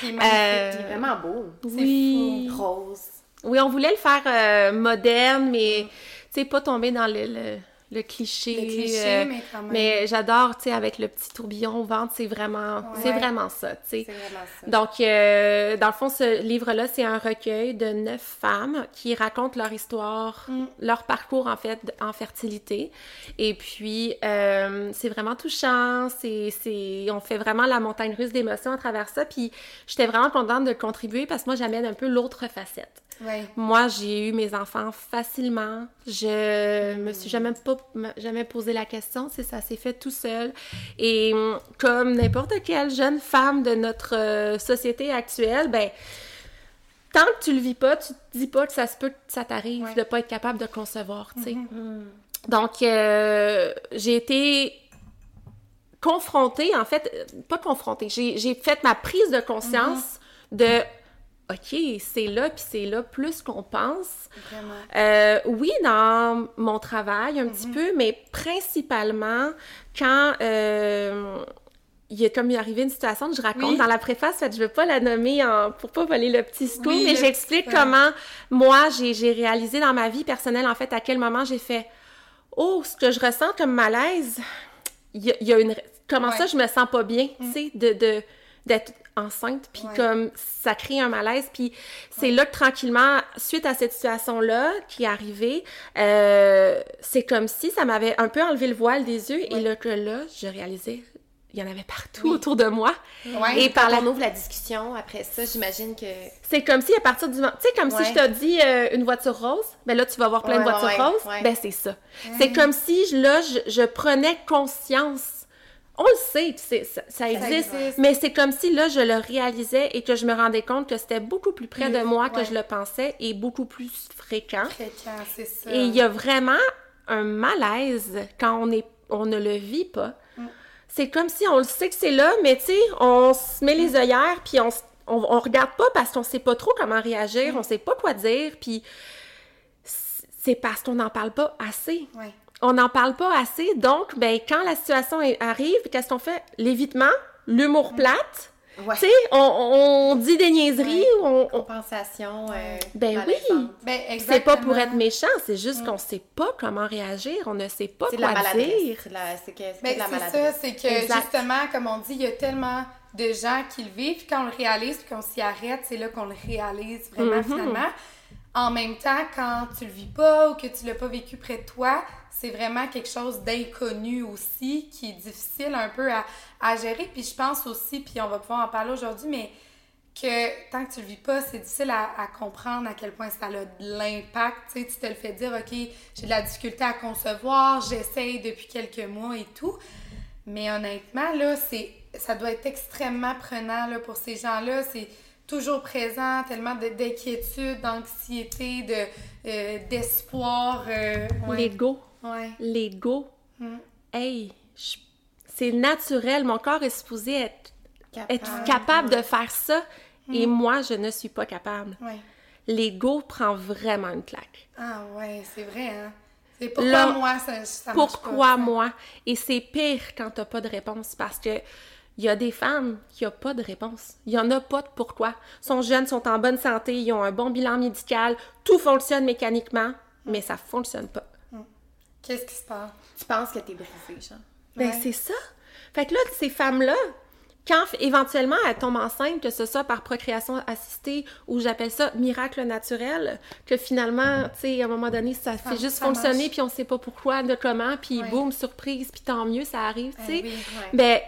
Qui est magnifique. Euh, C'est vraiment beau. oui. Rose. Oui, on voulait le faire euh, moderne, mais tu sais, pas tomber dans le, le, le cliché. Le cliché, euh, mais quand même. mais j'adore, tu sais, avec le petit tourbillon au ventre, c'est vraiment, c'est vraiment ça, tu sais. C'est vraiment ça. Donc, euh, dans le fond, ce livre-là, c'est un recueil de neuf femmes qui racontent leur histoire, Mm. leur parcours, en fait, en fertilité. Et puis, euh, c'est vraiment touchant. C'est, c'est, on fait vraiment la montagne russe d'émotions à travers ça. Puis, j'étais vraiment contente de contribuer parce que moi, j'amène un peu l'autre facette. Ouais. Moi, j'ai eu mes enfants facilement. Je me suis jamais pas jamais posé la question, c'est ça s'est fait tout seul. Et comme n'importe quelle jeune femme de notre euh, société actuelle, ben tant que tu le vis pas, tu te dis pas que ça se peut que ça t'arrive Ouais. de pas être capable de concevoir, tu sais. Donc euh, j'ai été confrontée, en fait, pas confrontée, j'ai j'ai fait ma prise de conscience de OK, c'est là, puis c'est là plus qu'on pense. Vraiment. Euh, oui, dans mon travail un petit peu, mais principalement quand euh, il est comme il est arrivé une situation que je raconte Oui. dans la préface, fait je veux pas la nommer en, pour pas voler le petit scoop, Oui, mais j'explique petit- comment moi j'ai réalisé dans ma vie personnelle en fait à quel moment j'ai fait oh ce que je ressens comme malaise, il y, a- il y a une comment Ouais. Mm. ça je me sens pas bien, tu sais de de d'être enceinte puis Ouais. comme ça crée un malaise puis c'est là que tranquillement suite à cette situation là qui est arrivée euh, c'est comme si ça m'avait un peu enlevé le voile des yeux et là que là je réalisais il y en avait partout Oui. autour de moi Ouais. et par Quand la on ouvre la discussion, après ça, j'imagine que. c'est comme si à partir du moment tu sais comme si je t'ai dit euh, une voiture rose ben là tu vas voir plein de voitures roses ben c'est ça c'est comme si je- là je, je prenais conscience on le sait, c'est- ça, ça existe, existe. mais c'est comme si là je le réalisais et que je me rendais compte que c'était beaucoup plus près de Plus, moi que ouais. je le pensais et beaucoup plus fréquent. Fréquent, c'est ça. Et il y a vraiment un malaise quand on est, on ne le vit pas. Mm. C'est comme si on le sait que c'est là, mais tu sais, on se met les œillères, puis on, on, on regarde pas parce qu'on sait pas trop comment réagir, on sait pas quoi dire, puis c'est parce qu'on n'en parle pas assez. Ouais. On n'en parle pas assez, donc, ben, quand la situation arrive, qu'est-ce qu'on fait? L'évitement, l'humour plate, Ouais. tu sais, on, on dit des niaiseries, ou on, on- Compensation. euh, Ben oui. Ben, c'est pas pour être méchant, c'est juste qu'on sait pas comment réagir, on ne sait pas la quoi maladresse. dire. C'est de la, c'est que, c'est Ben, de la c'est ça, c'est que Exact. justement, comme on dit, il y a tellement de gens qui le vivent, puis quand on le réalise, puis qu'on s'y arrête, c'est là qu'on le réalise vraiment Mhm. finalement. En même temps, quand tu le vis pas ou que tu l'as pas vécu près de toi, c'est vraiment quelque chose d'inconnu aussi, qui est difficile un peu à, à gérer. Puis je pense aussi, puis on va pouvoir en parler aujourd'hui, mais que tant que tu le vis pas, c'est difficile à, comprendre à quel point ça a de l'impact. Tu sais, tu te le fais dire, OK, j'ai de la difficulté à concevoir, j'essaye depuis quelques mois et tout. Mais honnêtement, là, c'est ça doit être extrêmement prenant là, pour ces gens-là. C'est toujours présent, tellement de- d'inquiétude, d'anxiété, de, euh, d'espoir. euh. L'ego. Ouais. l'ego, Mm. hey, c'est naturel, mon corps est supposé être, être Capable. de faire ça, et Mm. moi, je ne suis pas capable. Ouais. L'ego prend vraiment une claque. Ah ouais, c'est vrai, hein. C'est pourquoi Là, moi, ça, ça pas. Pourquoi moi? Et c'est pire quand t'as pas de réponse parce que il y a des femmes qui n'ont pas de réponse. Il y en a pas de pourquoi. Ils sont jeunes, sont en bonne santé, ils ont un bon bilan médical, tout fonctionne mécaniquement, mais ça fonctionne pas. Qu'est-ce qui se passe? Tu penses que t'es brisée, genre. Ben, Ouais. c'est ça. Fait que là, ces femmes-là, quand éventuellement elles tombent enceintes, que ce soit par procréation assistée ou j'appelle ça miracle naturel, que finalement, tu sais, à un moment donné, ça fait juste ça fonctionner, puis on sait pas pourquoi, de comment, puis boum, surprise, puis tant mieux, ça arrive, tu Eh sais. oui, ouais. Ben,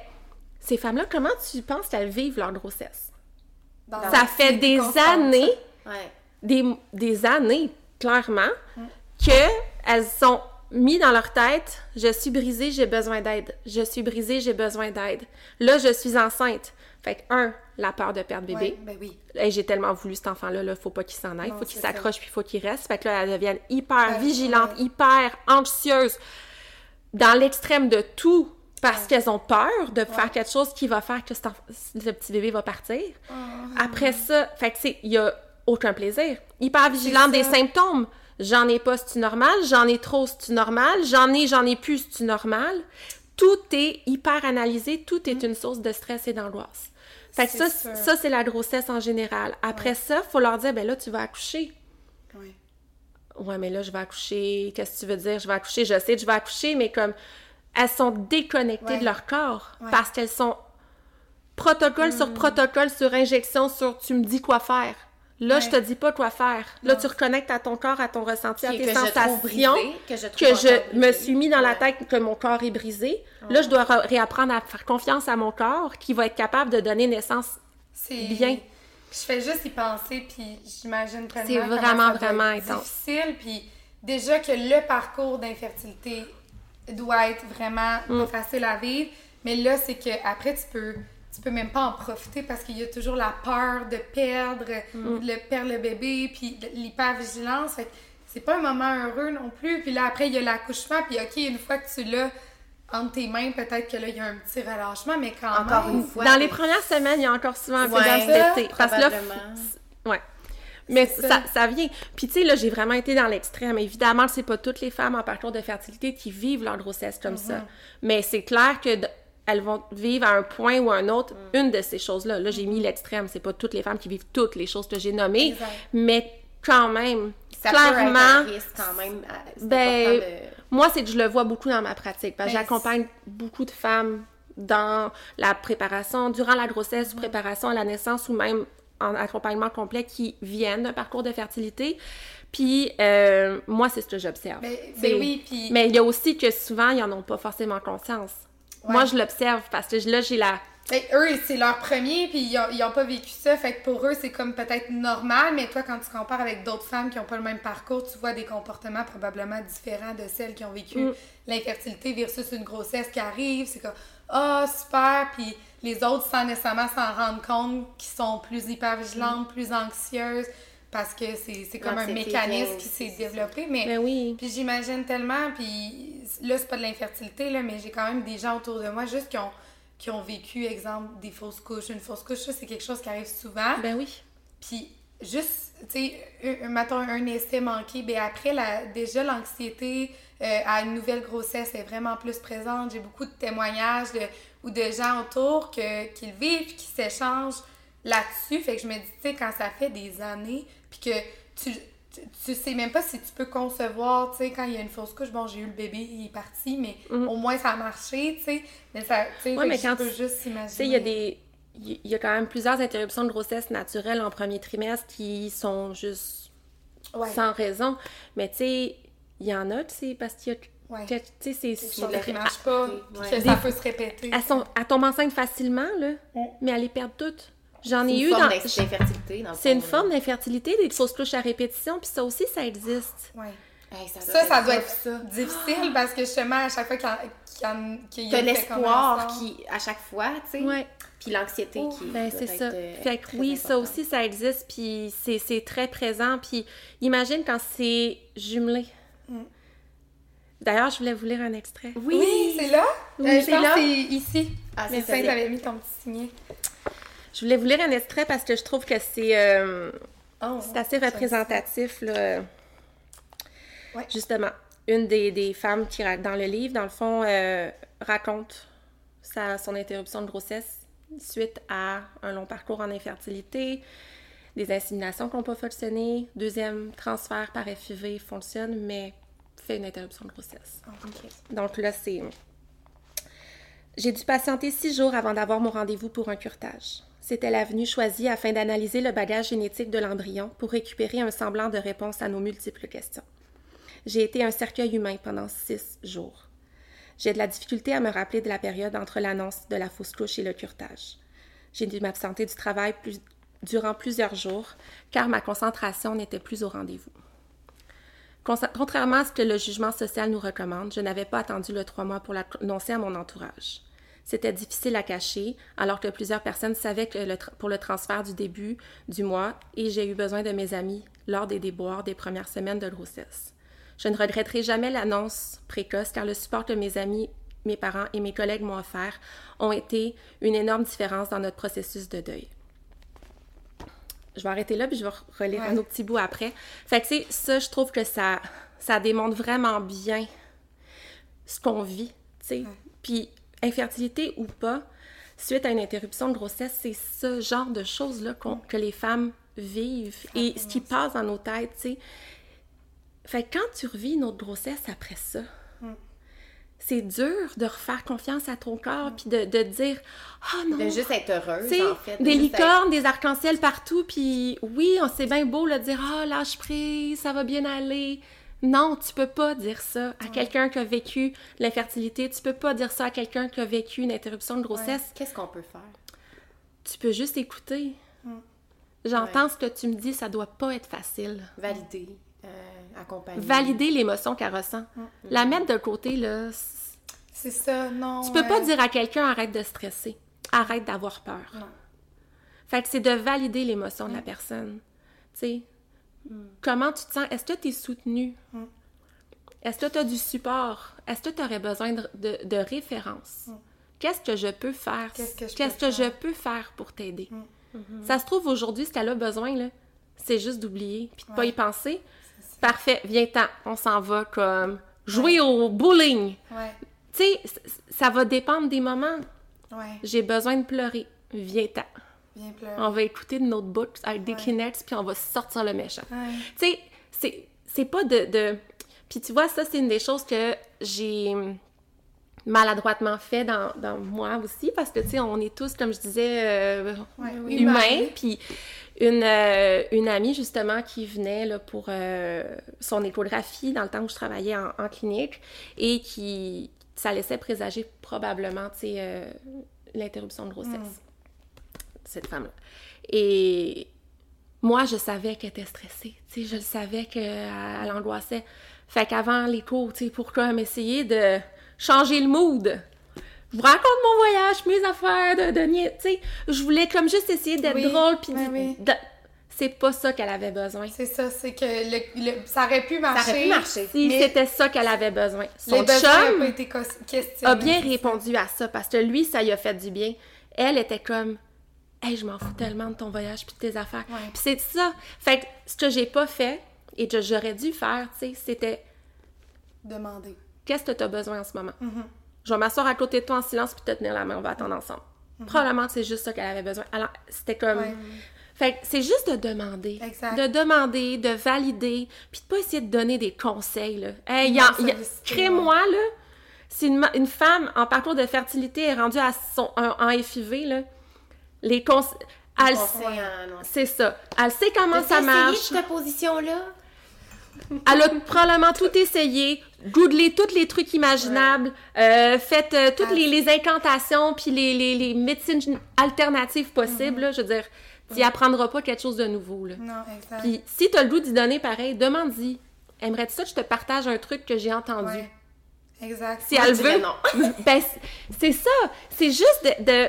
ces femmes-là, comment tu penses qu'elles vivent leur grossesse? Dans Ça fait des années, Ouais. des, des années, clairement, Mm. qu'elles sont mis dans leur tête, je suis brisée, j'ai besoin d'aide. Je suis brisée, j'ai besoin d'aide. Là, je suis enceinte. Fait que, un, la peur de perdre bébé. Ouais, ben oui. Hey, j'ai tellement voulu cet enfant-là, là, faut pas qu'il s'en aille, Non, faut qu'il s'accroche puis faut qu'il reste. Fait que là, elles deviennent hyper ouais. hyper anxieuses, dans l'extrême de tout, parce qu'elles ont peur de faire quelque chose qui va faire que le petit bébé va partir. Oh. Après ça, fait que c'est, il y a aucun plaisir. Hyper vigilante des symptômes. J'en ai pas, c'est-tu normal? J'en ai trop, c'est-tu normal? J'en ai, j'en ai plus, c'est-tu normal? Tout est hyper analysé, tout est une source de stress et d'angoisse. Fait que ça, c'est la grossesse en général. Après ça, faut leur dire, ben là, tu vas accoucher. Ouais. Ouais, mais là, je vais accoucher. Qu'est-ce que tu veux dire? Je vais accoucher. Je sais que je vais accoucher, mais comme elles sont déconnectées Ouais. de leur corps Ouais. parce qu'elles sont protocole sur protocole sur injection sur tu me dis quoi faire. Là, Ouais. je te dis pas quoi faire. Là, Non. tu reconnectes à ton corps, à ton ressenti, à tes que je sensations. brisée, que je que je me suis mis dans la tête que mon corps est brisé. Là, je dois re- réapprendre à faire confiance à mon corps qui va être capable de donner naissance. C'est Bien. Je fais juste y penser, puis j'imagine pleinement C'est vraiment, vraiment intense. difficile, puis déjà que le parcours d'infertilité doit être vraiment Mm. facile à vivre, mais là, c'est que après tu peux tu peux même pas en profiter parce qu'il y a toujours la peur de perdre, Mm. le perdre le bébé, puis l'hypervigilance. Fait c'est pas un moment heureux non plus. Puis là, après, il y a l'accouchement, puis OK, une fois que tu l'as entre tes mains, peut-être que là, il y a un petit relâchement, mais quand Encore même... une fois. Dans les premières semaines, il y a encore souvent un peu d'anxiété. Parce que là, ouais. Mais ça. ça. Ça, vient. Puis tu sais, là, j'ai vraiment été dans l'extrême. Évidemment, c'est pas toutes les femmes en parcours de fertilité qui vivent leur grossesse comme Mm-hmm. ça. Mais c'est clair que elles vont vivre à un point ou à un autre Mm. une de ces choses-là. Là, j'ai mis l'extrême. C'est pas toutes les femmes qui vivent toutes les choses que j'ai nommées. Exact. Mais quand même, Ça peut être clairement, un risque quand même. euh, ben, de- moi, c'est que je le vois beaucoup dans ma pratique. Parce que Ben, j'accompagne beaucoup de femmes dans la préparation, durant la grossesse, préparation à la naissance ou même en accompagnement complet qui viennent d'un parcours de fertilité. Puis, euh, moi, c'est ce que j'observe. Ben, C'est- ben oui, puis... Mais il y a aussi que souvent, ils n'en ont pas forcément conscience. Ouais. Moi, je l'observe parce que là, j'ai la... Eux, c'est leur premier, puis ils ont, ils ont pas vécu ça. Fait que pour eux, c'est comme peut-être normal, mais toi, quand tu compares avec d'autres femmes qui ont pas le même parcours, tu vois des comportements probablement différents de celles qui ont vécu Mm. l'infertilité versus une grossesse qui arrive. C'est comme, ah, super, puis les autres, sans nécessairement s'en rendre compte, qui sont plus hyper vigilantes, plus anxieuses, parce que c'est c'est comme un mécanisme qui s'est développé. Mais Ben oui. puis j'imagine tellement, puis là, c'est pas de l'infertilité, là, mais j'ai quand même des gens autour de moi juste qui ont, qui ont vécu, exemple, des fausses couches. Une fausse couche, ça, c'est quelque chose qui arrive souvent. Ben oui. Puis juste, tu sais, un- un- mettons un essai manqué, ben après, la, déjà, l'anxiété euh, à une nouvelle grossesse est vraiment plus présente. J'ai beaucoup de témoignages de, ou de gens autour que, qui le vivent, puis qui s'échangent là-dessus. Fait que je me dis, tu sais, quand ça fait des années, puis que tu, tu, tu sais même pas si tu peux concevoir, tu sais, quand il y a une fausse couche, bon, j'ai eu le bébé, il est parti, mais au moins ça a marché, tu sais. Mais ça, tu sais, Ouais, mais quand je peux tu- juste imaginer. Tu sais, il y a des. Il y a quand même plusieurs interruptions de grossesse naturelles en premier trimestre qui sont juste Ouais. sans raison. Mais tu sais, il y en a, tu sais, parce qu'il y a. Ouais. Tu sais, c'est. Des choses le qui marchent pas, puis ouais. que ça peut se répéter. Elles, sont, elles tombent enceintes facilement, là, Ouais. mais elles les perdent toutes. J'en C'est ai une eu forme dans. d'in- d'infertilité, dans le C'est une forme d'infertilité, des fausses couches à répétition, puis ça aussi, ça existe. Ouais. Hey, ça, Ça, ça doit être ça. difficile parce que justement, à chaque fois qu'il y a- y une l'espoir qui, à chaque fois, tu sais. Ouais. Puis l'anxiété Oh, qui. Ben, doit c'est ça. euh, Fait que oui, ça aussi, ça existe, puis c'est- c'est très présent. Puis imagine quand c'est jumelé. Mm. D'ailleurs, je voulais vous lire un extrait. Oui, c'est là? Oui, Euh, je c'est pense là. que c'est ici. Ah, c'est ça, ça. t'avais mis ton petit signet. Je voulais vous lire un extrait parce que je trouve que c'est euh, Oh, c'est assez représentatif, là. Ouais. Justement, une des, des femmes qui, dans le livre, dans le fond, euh, raconte sa, son interruption de grossesse suite à un long parcours en infertilité, des inséminations qui n'ont pas fonctionné, deuxième transfert par FIV fonctionne, mais fait une interruption de grossesse. Donc là, c'est... J'ai dû patienter six jours avant d'avoir mon rendez-vous pour un curtage. C'était l'avenue choisie afin d'analyser le bagage génétique de l'embryon pour récupérer un semblant de réponse à nos multiples questions. J'ai été un cercueil humain pendant six jours. J'ai de la difficulté à me rappeler de la période entre l'annonce de la fausse couche et le curtage. J'ai dû m'absenter du travail durant plusieurs jours car ma concentration n'était plus au rendez-vous. Contrairement à ce que le jugement social nous recommande, je n'avais pas attendu le trois mois pour l'annoncer à mon entourage. C'était difficile à cacher, alors que plusieurs personnes savaient que le pour le transfert du début du mois et j'ai eu besoin de mes amis lors des déboires des premières semaines de grossesse. Je ne regretterai jamais l'annonce précoce car le support que mes amis, mes parents et mes collègues m'ont offert ont été une énorme différence dans notre processus de deuil. Je vais arrêter là puis je vais re- relire Ouais. un autre petit bout après. Fait que, ça, je trouve que ça, ça démontre vraiment bien ce qu'on vit, tu sais. Puis, infertilité ou pas, suite à une interruption de grossesse, c'est ce genre de choses-là que les femmes vivent et ce qui passe dans nos têtes, tu sais. Fait que quand tu revis une autre grossesse après ça, c'est dur de refaire confiance à ton corps puis de, de dire « Ah non! » De juste être heureuse, en fait. de des être- licornes, des arcs-en-ciel partout, puis oui, on c'est bien beau le dire ah lâche prise, ça va bien aller. Non, tu peux pas dire ça à quelqu'un qui a vécu l'infertilité, tu peux pas dire ça à quelqu'un qui a vécu une interruption de grossesse. Qu'est-ce qu'on peut faire? Tu peux juste écouter. J'entends ce que tu me dis, ça doit pas être facile. Valider, euh, accompagner. Valider l'émotion qu'elle ressent. La mettre de côté là, C'est ça, non. Tu peux pas euh, dire à quelqu'un arrête de stresser, arrête d'avoir peur. Non. Fait que c'est de valider l'émotion de la personne. Tu sais, comment tu te sens? Est-ce que tu es soutenu? Est-ce que tu as du support? Est-ce que tu aurais besoin de, de, de références? Qu'est-ce que je peux faire? Qu'est-ce que je Qu'est-ce peux que je faire? peux faire pour t'aider? Ça se trouve aujourd'hui, ce qu'elle a besoin, là, c'est juste d'oublier puis de pas Ouais. y penser. Parfait, viens-t'en, on s'en va comme jouer au bowling. Ouais, Tu sais, ça va dépendre des moments. J'ai besoin de pleurer. Viens-t'en. Pleurer. On va écouter de notre books avec des Ouais. Kleenex, puis on va sortir le méchant. Ouais. Tu sais, c'est- c'est pas de, de... Puis tu vois, ça, c'est une des choses que j'ai maladroitement fait dans, dans moi aussi, parce que, tu sais, on est tous, comme je disais, euh, Ouais, humains. Puis une, euh, une amie, justement, qui venait là, pour euh, son échographie dans le temps où je travaillais en, en clinique et qui... Ça laissait présager probablement, tu sais, l'interruption de grossesse. Cette femme-là. Et moi, je savais qu'elle était stressée. Tu sais, je le savais qu'elle angoissait. Fait qu'avant les cours, tu sais, pour comme essayer de changer le mood, je vous raconte mon voyage, mes affaires, de, de nia- tu sais, je voulais comme juste essayer d'être Oui, drôle, puis oui. de- c'est pas ça qu'elle avait besoin. C'est ça, c'est que le, le- ça aurait pu marcher. Ça aurait pu marcher. Si c'était ça qu'elle avait besoin. Son chum a bien répondu à ça parce que lui, ça lui a fait du bien. Elle était comme, hey, je m'en fous tellement de ton voyage puis de tes affaires. Ouais. Puis c'est ça. Fait que ce que j'ai pas fait et que j'aurais dû faire, tu sais, c'était, Demander. qu'est-ce que tu as besoin en ce moment? Mm-hmm. Je vais m'asseoir à côté de toi en silence puis te tenir la main, on va attendre ensemble. Probablement que c'est juste ça qu'elle avait besoin. Alors, c'était comme. Mm-hmm. Ouais. Fait que c'est juste de demander. Exact. De demander, de valider, puis de pas essayer de donner des conseils, là. Hey, crée-moi, là, si une, une femme en parcours de fertilité est rendue à son, en, en FIV, là, les conseils... Elle, non. c'est ça. Elle sait comment ça marche. cette position-là? Elle a probablement tout essayé, googlé tous les trucs imaginables, euh, fait euh, toutes Ah. les, les incantations puis les, les, les médecines alternatives possibles. là. je veux dire, tu n'y apprendras pas quelque chose de nouveau. Là. Non, exact. Puis si tu as le goût d'y donner pareil, demande-y. Aimerais-tu ça que je te partage un truc que j'ai entendu? Ouais. Exact. Si Moi, elle veut. non. ben, c'est- c'est ça. C'est juste de. de-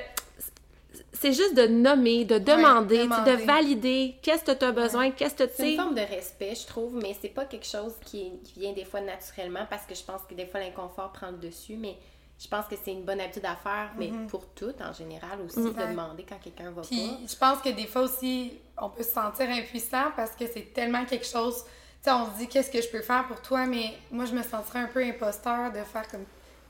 c'est juste de nommer, de demander, de valider qu'est-ce que tu as besoin, qu'est-ce que tu C'est une forme de respect, je trouve, mais c'est pas quelque chose qui, qui vient des fois naturellement parce que je pense que des fois l'inconfort prend le dessus, mais je pense que c'est une bonne habitude à faire, mais pour toutes en général aussi, de demander quand quelqu'un va Puis pas. je pense que des fois aussi, on peut se sentir impuissant parce que c'est tellement quelque chose. Tu sais, on se dit qu'est-ce que je peux faire pour toi, mais moi je me sentirais un peu imposteur de faire comme.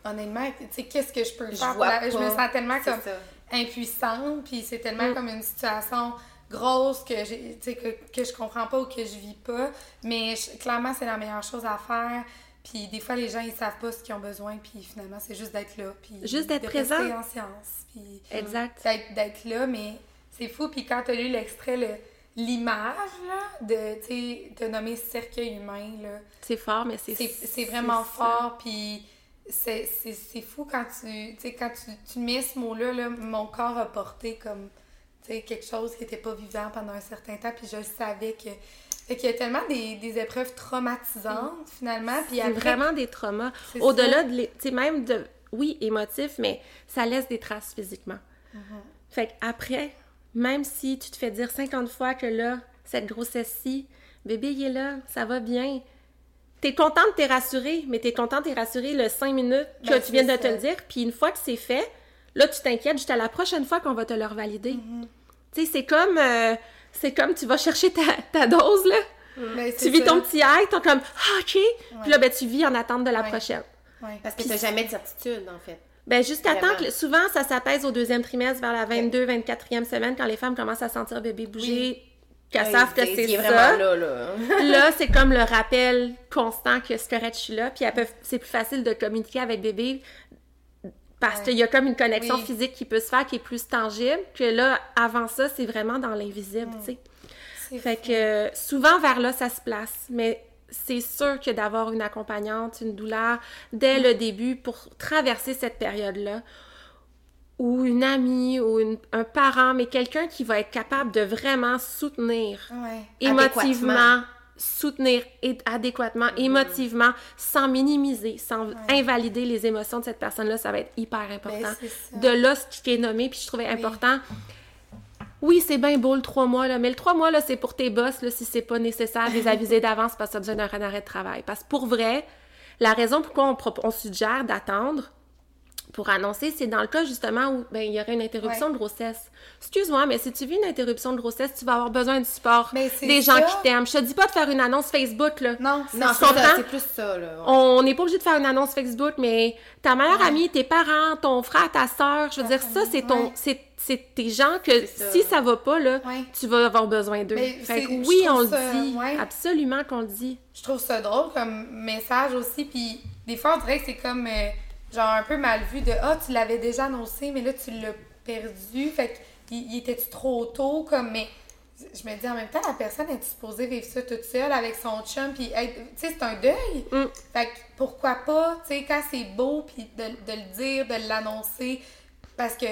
Honnêtement, tu sais, qu'est-ce que je peux Je faire? pour vois la- Je me pas. sens tellement comme ça. Impuissante, puis c'est tellement Mm. comme une situation grosse que tu que, que je comprends pas ou que je vis pas mais je- clairement c'est la meilleure chose à faire puis des fois les gens ils savent pas ce qu'ils ont besoin puis finalement c'est juste d'être là puis Juste d'être présent. en science puis Exact. d'être d'être là mais c'est fou puis quand t'as lu l'extrait le- l'image là de tu de nommer cercueil humain là C'est fort, mais c'est c'est c'est vraiment fort puis c'est c'est- c'est fou quand tu quand tu, tu mets ce mot là, mon corps a porté comme quelque chose qui était pas vivant pendant un certain temps puis je le savais que fait qu'il y a tellement des, des épreuves traumatisantes finalement puis C'est après vraiment des traumas. C'est Au-delà ça. de, tu sais, même de, oui, émotif, mais ça laisse des traces physiquement. Mm-hmm. Fait qu'après, même si tu te fais dire 50 fois que là, cette grossesse-ci, bébé, il est là, ça va bien. T'es contente, t'es rassurée, mais t'es contente, t'es rassurée le 5 minutes que Ben, tu viens de te le dire, puis une fois que c'est fait, là, tu t'inquiètes jusqu'à la prochaine fois qu'on va te le revalider. Mm-hmm. Tu sais, c'est comme, euh, c'est comme tu vas chercher ta, ta dose, là. Ben, Tu vis ça. ton petit high, t'es comme ah, OK. Puis là, ben, tu vis en attente de la Ouais. prochaine. Ouais. Parce que t'as jamais de certitude, en fait. Ben, jusqu'à temps que souvent, ça s'apaise au deuxième trimestre, vers la 22, 24e semaine, quand les femmes commencent à sentir bébé bouger, qu'elles Ouais, savent que c'est ça. vraiment là, là. Là, c'est comme le rappel constant que c'est correct, je suis là. Puis c'est plus facile de communiquer avec bébé parce Ouais. qu'il y a comme une connexion Oui. physique qui peut se faire qui est plus tangible que là, avant ça, c'est vraiment dans l'invisible, tu sais. Fait fou. que souvent vers là, ça se place. Mais c'est sûr que d'avoir une accompagnante, une douleur dès le début pour traverser cette période-là, ou une amie, ou une- un parent, mais quelqu'un qui va être capable de vraiment soutenir ouais émotivement, soutenir adéquatement, émotivement, sans minimiser, sans invalider les émotions de cette personne-là, ça va être hyper important. Ben, ça. de là, ce qui est nommé, puis je trouvais important. Oui, c'est bien beau le trois mois, là, mais le trois mois, là, c'est pour tes boss, là, si c'est pas nécessaire, les aviser d'avance parce que tu as besoin d'un arrêt de travail. Parce que pour vrai, la raison pourquoi on suggère d'attendre pour annoncer, c'est dans le cas justement où ben, il y aurait une interruption Ouais. de grossesse. Excuse-moi, mais si tu vis une interruption de grossesse, tu vas avoir besoin du support, Mais des gens ça. qui t'aiment. Je te dis pas de faire une annonce Facebook, là. non c'est Non, c'est plus ça, là. ouais. On n'est pas obligé de faire une annonce Facebook, mais ta meilleure amie, tes parents, ton frère, ta soeur, je veux dire, ça, c'est ton, c'est, c'est tes gens que ça. si ça va pas, là, Ouais. tu vas avoir besoin d'eux. Oui, on le dit. ouais. Absolument qu'on le dit. je trouve ça drôle comme message aussi. Puis des fois, on dirait que c'est comme euh, genre un peu mal vu de Ah, tu l'avais déjà annoncé, mais là, tu l'as perdu. Fait que, il, il était-tu trop tôt? Comme, mais je me dis en même temps, la personne est supposée vivre ça toute seule avec son chum. Puis, tu sais, c'est un deuil. Mm. Fait que pourquoi pas, tu sais, quand c'est beau, puis de, de le dire, de l'annoncer. Parce que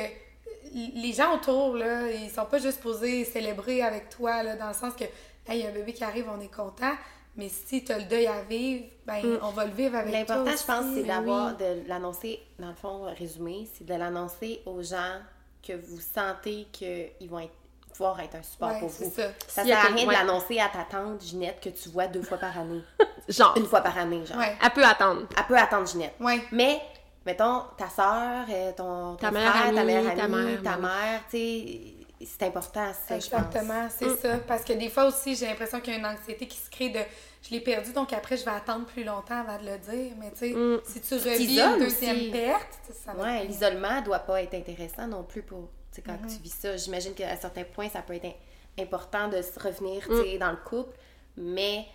les gens autour, là, ils sont pas juste posés célébrer avec toi, là, dans le sens que, hey, il y a un bébé qui arrive, on est content. Mais si tu as le deuil à vivre, ben, Mm. on va le vivre avec toi. L'important, je pense, c'est Ben d'avoir, oui. de l'annoncer, dans le fond, résumé, c'est de l'annoncer aux gens que vous sentez qu'ils vont être, pouvoir être un support Ouais, pour c'est vous. ça. Ça sert à rien ouais. de l'annoncer à ta tante Ginette que tu vois deux fois par année. Genre, Une fois par année, genre. Ouais. elle peut attendre. Elle peut attendre Ginette. Ouais. Mais, mettons, ta soeur, euh, ton, ton Ta frère, meilleure ta amie, ta amie, mère, ta oui. mère, tu sais, c'est important, ça, je pense. Exactement, c'est ça. Parce que des fois aussi, j'ai l'impression qu'il y a une anxiété qui se crée de je l'ai perdu, donc après, je vais attendre plus longtemps avant de le dire. Mais tu sais, Mm. si tu revis une deuxième aussi. perte, tu sais, ça va. Ouais, l'isolement doit pas être intéressant non plus pour, tu sais, quand Mm-hmm. tu vis ça. J'imagine qu'à certains points, ça peut être im- important de se revenir, Mm. tu sais, dans le couple, mais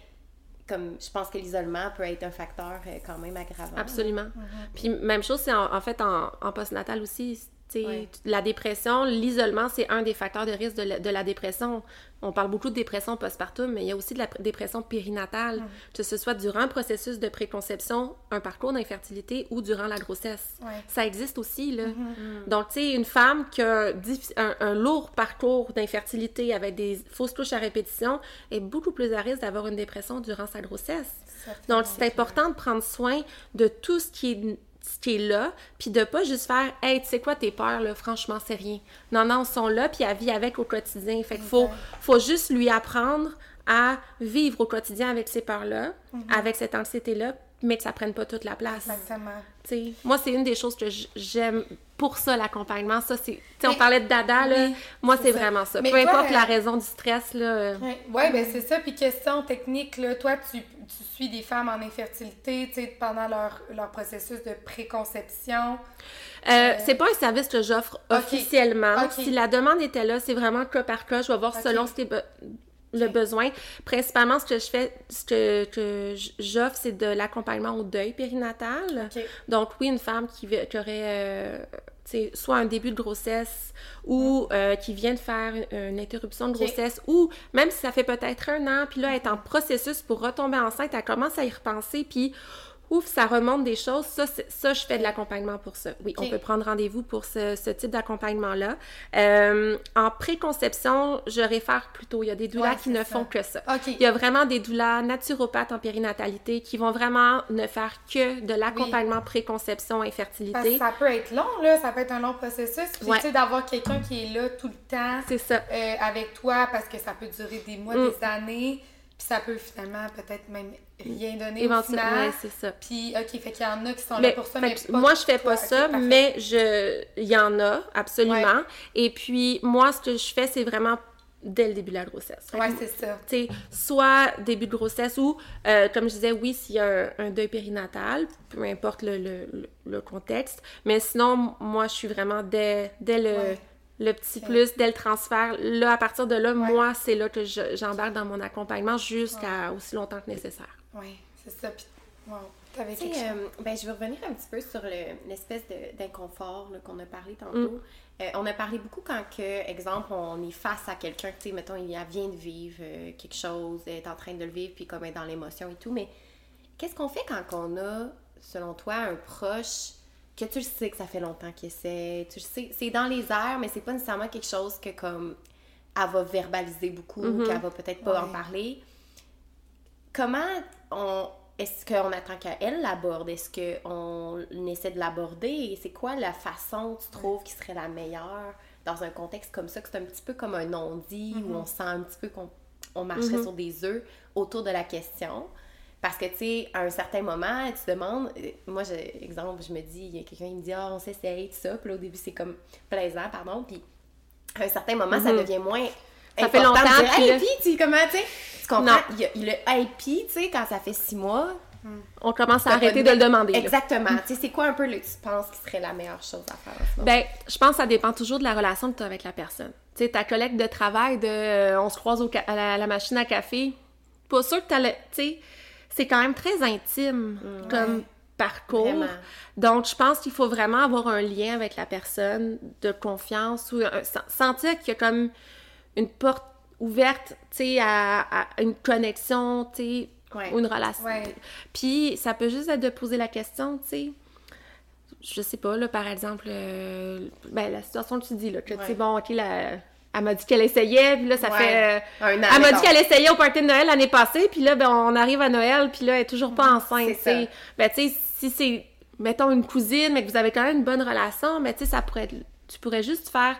comme je pense que l'isolement peut être un facteur euh, quand même aggravant. Absolument. Mm-hmm. Puis même chose, c'est en, en fait en, en postnatal aussi. Ouais. La dépression, l'isolement, c'est un des facteurs de risque de la, de la dépression. On parle beaucoup de dépression postpartum, mais il y a aussi de la pr- dépression périnatale, Mm. que ce soit durant un processus de préconception, un parcours d'infertilité ou durant la grossesse. Ouais. Ça existe aussi, là. Mm-hmm. Donc, tu sais, une femme qui a un, un lourd parcours d'infertilité avec des fausses couches à répétition est beaucoup plus à risque d'avoir une dépression durant sa grossesse. Donc, c'est important de prendre soin de tout ce qui est ce qui est là, puis de pas juste faire « Hey, tu sais quoi, tes peurs, là, franchement, c'est rien. » Non, non, ils sont là, puis elle vit avec au quotidien. Fait qu'il faut, faut juste lui apprendre à vivre au quotidien avec ces peurs-là, avec cette anxiété-là, mais que ça prenne pas toute la place. Exactement. T'sais, moi, c'est une des choses que j'aime pour ça, l'accompagnement. Ça, c'est. on parlait de dada, là. oui, moi, c'est vraiment ça. Mais Peu toi, importe euh, la raison du stress, là. euh, Ouais, ouais, ben c'est ça. Puis question technique, là, toi, tu, tu suis des femmes en infertilité, tu sais, pendant leur, leur processus de préconception. Euh, c'est pas un service que j'offre officiellement. Si la demande était là, c'est vraiment cas par cas. Je vais voir selon ce qui est be- le besoin. Principalement, ce que je fais, ce que, que j'offre, c'est de l'accompagnement au deuil périnatal. Donc, oui, une femme qui, qui aurait euh, soit un début de grossesse ou euh, qui vient de faire une, interruption de grossesse ou même si ça fait peut-être un an, puis là, elle est en processus pour retomber enceinte, elle commence à y repenser, puis ouf, ça remonte des choses. Ça, ça je fais de l'accompagnement pour ça. Oui, on peut prendre rendez-vous pour ce, ce type d'accompagnement-là. Euh, en préconception, je réfère plutôt. Il y a des doulas Ouais, qui ne ça. font que ça. Il y a vraiment des doulas naturopathes en périnatalité qui vont vraiment ne faire que de l'accompagnement préconception Parce que infertilité. ça peut être long, là. Ça peut être un long processus. Puis, Ouais. tu sais, d'avoir quelqu'un qui est là tout le temps C'est ça. euh, avec toi, parce que ça peut durer des mois, Mm. des années. Puis ça peut finalement peut-être même rien donner Éventuellement, c'est ça. Puis, OK, fait qu'il y en a qui sont là pour ça, mais pas moi, je fais pas ça, mais je, il y en a absolument. Et puis moi, ce que je fais, c'est vraiment dès le début de la grossesse. Ouais, c'est ça. tu sais, soit début de grossesse ou, euh, comme je disais, oui, s'il y a un, un deuil périnatal, peu importe le, le- le- le contexte. Mais sinon, moi, je suis vraiment dès, dès le, Ouais. Le petit plus, dès le transfert. Là, à partir de là, moi, c'est là que je- j'embarque dans mon accompagnement jusqu'à aussi longtemps que nécessaire. Oui, c'est ça. Puis, wow, t'avais Tu quelque sais, chose? euh, ben, je vais revenir un petit peu sur le- l'espèce de- d'inconfort qu'on a parlé tantôt. Euh, on a parlé beaucoup quand, que, exemple, on est face à quelqu'un, tu sais, mettons, il vient de vivre euh, quelque chose, elle est en train de le vivre, puis comme elle est dans l'émotion et tout, mais qu'est-ce qu'on fait quand on a, selon toi, un proche que tu le sais que ça fait longtemps qu'il essaie, tu le sais, c'est dans les airs, mais c'est pas nécessairement quelque chose que, comme, elle va verbaliser beaucoup, qu'elle va peut-être pas en parler comment on est-ce qu'on attend qu'elle l'aborde? Est-ce qu'on essaie de l'aborder? Et c'est quoi la façon, tu trouves, qui serait la meilleure dans un contexte comme ça, que c'est un petit peu comme un non-dit, où on sent un petit peu qu'on on marcherait sur des œufs autour de la question? Parce que, tu sais, à un certain moment, tu demandes, euh, moi, j'ai, exemple, je me dis, il y a quelqu'un qui me dit, ah, on s'essaye, tout ça, puis là, au début, c'est comme plaisant, pardon, puis à un certain moment, ça devient moins. Ça fait de longtemps, dire, puis hey, puis, tu sais, comment, tu sais, tu comprends? Il y a le happy, tu sais, quand ça fait six mois. On commence à arrêter de le demander. Exactement. Tu sais, c'est quoi un peu, le, tu penses, qui serait la meilleure chose à faire en ce moment? Ben, je pense que ça dépend toujours de la relation que tu as avec la personne. Tu sais, ta collègue de travail, de euh, on se croise au à, la, machine à café, pas sûr que tu le. Tu sais, c'est quand même très intime comme parcours. Vraiment. Donc, je pense qu'il faut vraiment avoir un lien avec la personne de confiance ou un- sen- sentir qu'il y a comme une porte ouverte, tu sais, à, à une connexion, tu sais, Ouais. ou une relation. Ouais. Puis, ça peut juste être de poser la question, tu sais je sais pas, là, par exemple, euh, ben, la situation que tu dis, là, que tu sais, Ouais. bon, ok, la- elle m'a dit qu'elle essayait, puis là, ça Ouais. fait... euh, Un an, elle m'a dit qu'elle essayait au party de Noël l'année passée, puis là, ben, on arrive à Noël, puis là, elle est toujours pas enceinte, c'est tu. Ben, tu sais, si c'est, mettons, une cousine, mais que vous avez quand même une bonne relation, mais tu sais, ça pourrait être... Tu pourrais juste faire,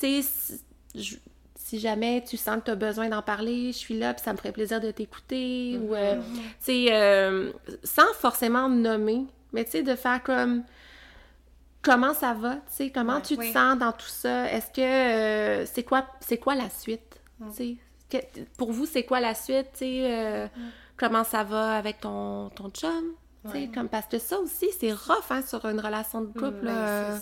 tu sais, si, je- si jamais tu sens que tu as besoin d'en parler, je suis là, puis ça me ferait plaisir de t'écouter, ou, euh, tu sais, euh, sans forcément nommer, mais tu sais, de faire comme comment ça va, tu sais, comment Ouais, tu te oui. sens dans tout ça? Est-ce que euh, c'est quoi c'est quoi la suite? Tu sais, que- pour vous, c'est quoi la suite? Tu sais, euh, comment ça va avec ton, ton chum? Tu sais, comme parce que ça aussi, c'est rough hein, sur une relation de couple. Ben, là.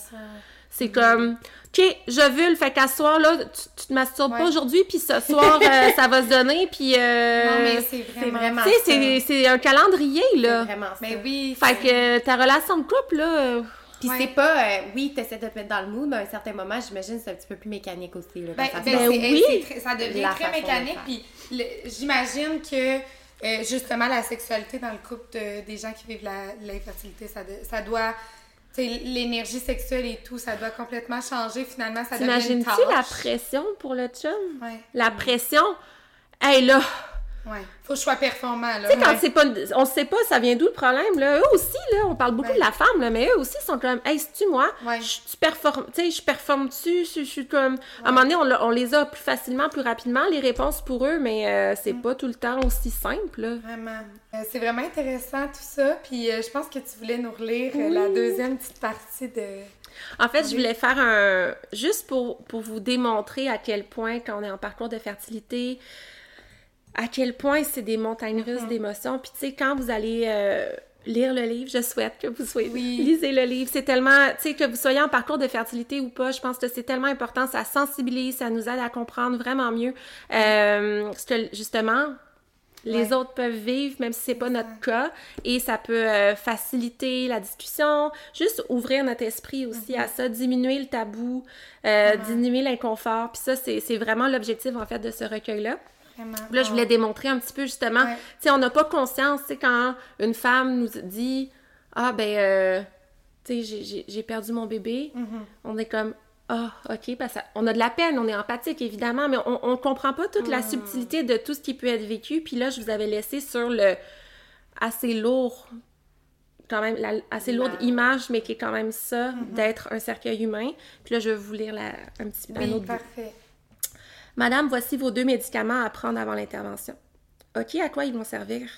c'est comme, OK, je vule, fait qu'à ce soir, là, tu, tu te masturbes Ouais. pas aujourd'hui, puis ce soir, euh, ça va se donner, puis... euh, Non, mais c'est vraiment... Tu sais, c'est- un calendrier, là. vraiment ça. Mais oui, Fait que ta relation de couple, là... Puis Ouais. c'est pas, euh, oui, t'essaies de te mettre dans le mood, mais à un certain moment, j'imagine, c'est un petit peu plus mécanique aussi. Là, Ben, ça ben, c'est- oui. c'est très- ça devient La très de mécanique. Puis j'imagine que euh, justement la sexualité dans le couple de- des gens qui vivent la- l'infertilité, ça, de- ça doit. tu sais, L'énergie sexuelle et tout, ça doit complètement changer. Finalement, ça devient une la pression pour le chum? Ouais. La pression, hey là, Ouais. Faut que je sois performant, là. Tu sais, quand Ouais. c'est pas, on sait pas, ça vient d'où le problème, là. Eux aussi, là, on parle beaucoup Ouais. de la femme, là, mais eux aussi sont comme, hey, c'est-tu moi? Ouais. Je, tu performes, tu sais, je performe-tu? Je, je suis comme, à un moment donné, on, l'a- on les a plus facilement, plus rapidement, les réponses pour eux, mais euh, c'est Mm. pas tout le temps aussi simple, là. Vraiment. Euh, c'est vraiment intéressant tout ça. Puis euh, je pense que tu voulais nous relire euh, la deuxième petite partie de. En fait, je voulais faire un. Juste pour, pour vous démontrer à quel point, quand on est en parcours de fertilité, à quel point c'est des montagnes russes Mhm. d'émotions. Puis, tu sais, quand vous allez euh, lire le livre, je souhaite que vous soyez. Oui. Lisez le livre. C'est tellement. Tu sais, que vous soyez en parcours de fertilité ou pas, je pense que c'est tellement important. Ça sensibilise, ça nous aide à comprendre vraiment mieux euh, ce que, justement, les Ouais. autres peuvent vivre, même si c'est pas notre cas, et ça peut euh, faciliter la discussion, juste ouvrir notre esprit aussi Mhm. à ça, diminuer le tabou, euh, diminuer l'inconfort. Puis ça, c'est c'est vraiment l'objectif en fait de ce recueil-là. Vraiment. Là, je voulais démontrer un petit peu justement, Ouais. tu sais, on n'a pas conscience, tu sais, quand une femme nous dit ah ben, euh, tu sais, j'ai- perdu mon bébé, Mhm. on est comme ah, ok, parce on a de la peine, on est empathique évidemment, mais on, on comprend pas toute la subtilité de tout ce qui peut être vécu. Puis là, je vous avais laissé sur le assez lourd, quand même, la assez lourde image, mais qui est quand même ça, d'être un cercueil humain. Puis là, je vais vous lire la, un petit un Oui, bout. Madame, voici vos deux médicaments à prendre avant l'intervention. OK, à quoi ils vont servir?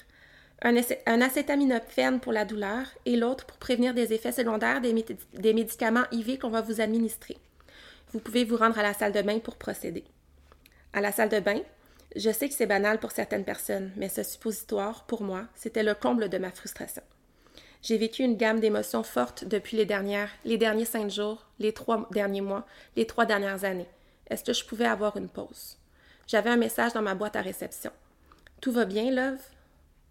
Un, un acétaminophène pour la douleur et l'autre pour prévenir des effets secondaires des, des médicaments IV qu'on va vous administrer. Vous pouvez vous rendre à la salle de bain pour procéder. À la salle de bain, je sais que c'est banal pour certaines personnes, mais ce suppositoire, pour moi, c'était le comble de ma frustration. J'ai vécu une gamme d'émotions fortes depuis les dernières, les derniers cinq jours, les trois derniers mois, les trois dernières années. Est-ce que je pouvais avoir une pause? J'avais un message dans ma boîte à réception. Tout va bien, Love?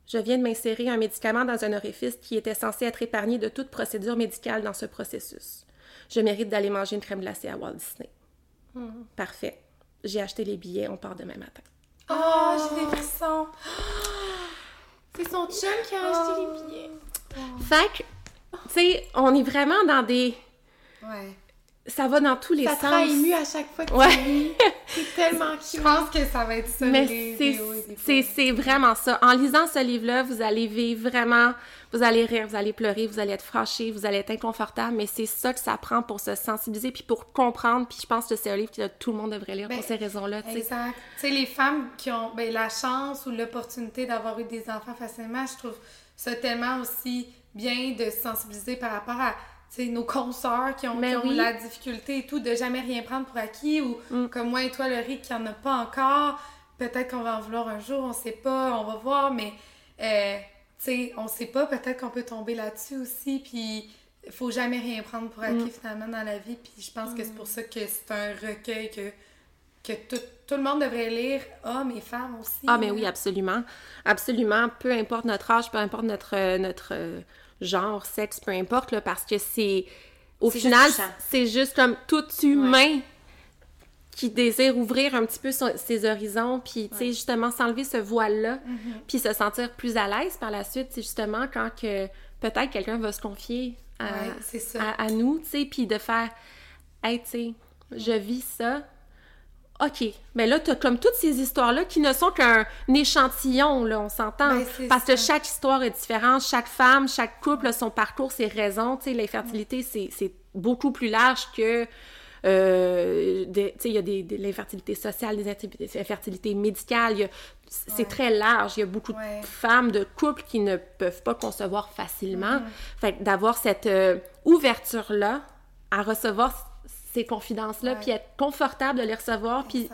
Je viens de m'insérer un médicament dans un orifice qui était censé être épargné de toute procédure médicale dans ce processus. Je mérite d'aller manger une crème glacée à Walt Disney. Parfait. J'ai acheté les billets, on part demain matin. Oh, j'ai des frissons. C'est son chum qui a acheté les billets. Fait que, tu sais, on est vraiment dans des. Ouais. Ça va dans tous les Ça sens. ému à chaque fois que Ouais. tu lis. C'est tellement Je cute. pense que ça va être ça, Mais c'est- vraiment ça. En lisant ce livre-là, vous allez vivre vraiment, vous allez rire, vous allez pleurer, vous allez être fâché, vous allez être inconfortable, mais c'est ça que ça prend pour se sensibiliser puis pour comprendre. Puis je pense que c'est un livre que tout le monde devrait lire Ben, pour ces raisons-là. Exact. Tu sais, les femmes qui ont ben, la chance ou l'opportunité d'avoir eu des enfants facilement, je trouve ça tellement aussi bien de se sensibiliser par rapport à nos consoeurs qui ont, Mais qui ont oui. la difficulté et tout, de jamais rien prendre pour acquis ou Mm. comme moi et toi, Laurie, qui en a pas encore. Peut-être qu'on va en vouloir un jour, on sait pas, on va voir, mais euh, tu sais, on sait pas, peut-être qu'on peut tomber là-dessus aussi, puis faut jamais rien prendre pour Mm. acquis finalement dans la vie, puis je pense que c'est pour ça que c'est un recueil que que tout, tout le monde devrait lire, hommes et femmes aussi. Ah, mais oui, là. absolument. Absolument. Peu importe notre âge, peu importe notre, notre genre, sexe, peu importe, là, parce que c'est. Au final, c'est juste comme tout humain qui désire ouvrir un petit peu son- ses horizons, puis, tu sais, justement, s'enlever ce voile-là, Mm-hmm. puis se sentir plus à l'aise par la suite, c'est justement quand que peut-être quelqu'un va se confier à, Ouais, c'est ça. à, à nous, tu sais, puis de faire, hey, tu sais, je vis ça. OK. Mais là, tu as comme toutes ces histoires-là qui ne sont qu'un échantillon, là, on s'entend. Ben, Parce que chaque histoire est différente, chaque femme, chaque couple son parcours, ses raisons. Tu sais, l'infertilité, c'est c'est beaucoup plus large que. euh, tu sais, il y a des, des- l'infertilité sociale, des infertilités médicales. C'est Ouais. très large. Il y a beaucoup Ouais. de femmes, de couples qui ne peuvent pas concevoir facilement. Fait que d'avoir cette euh, ouverture-là à recevoir ces confidences-là, puis être confortable de les recevoir, puis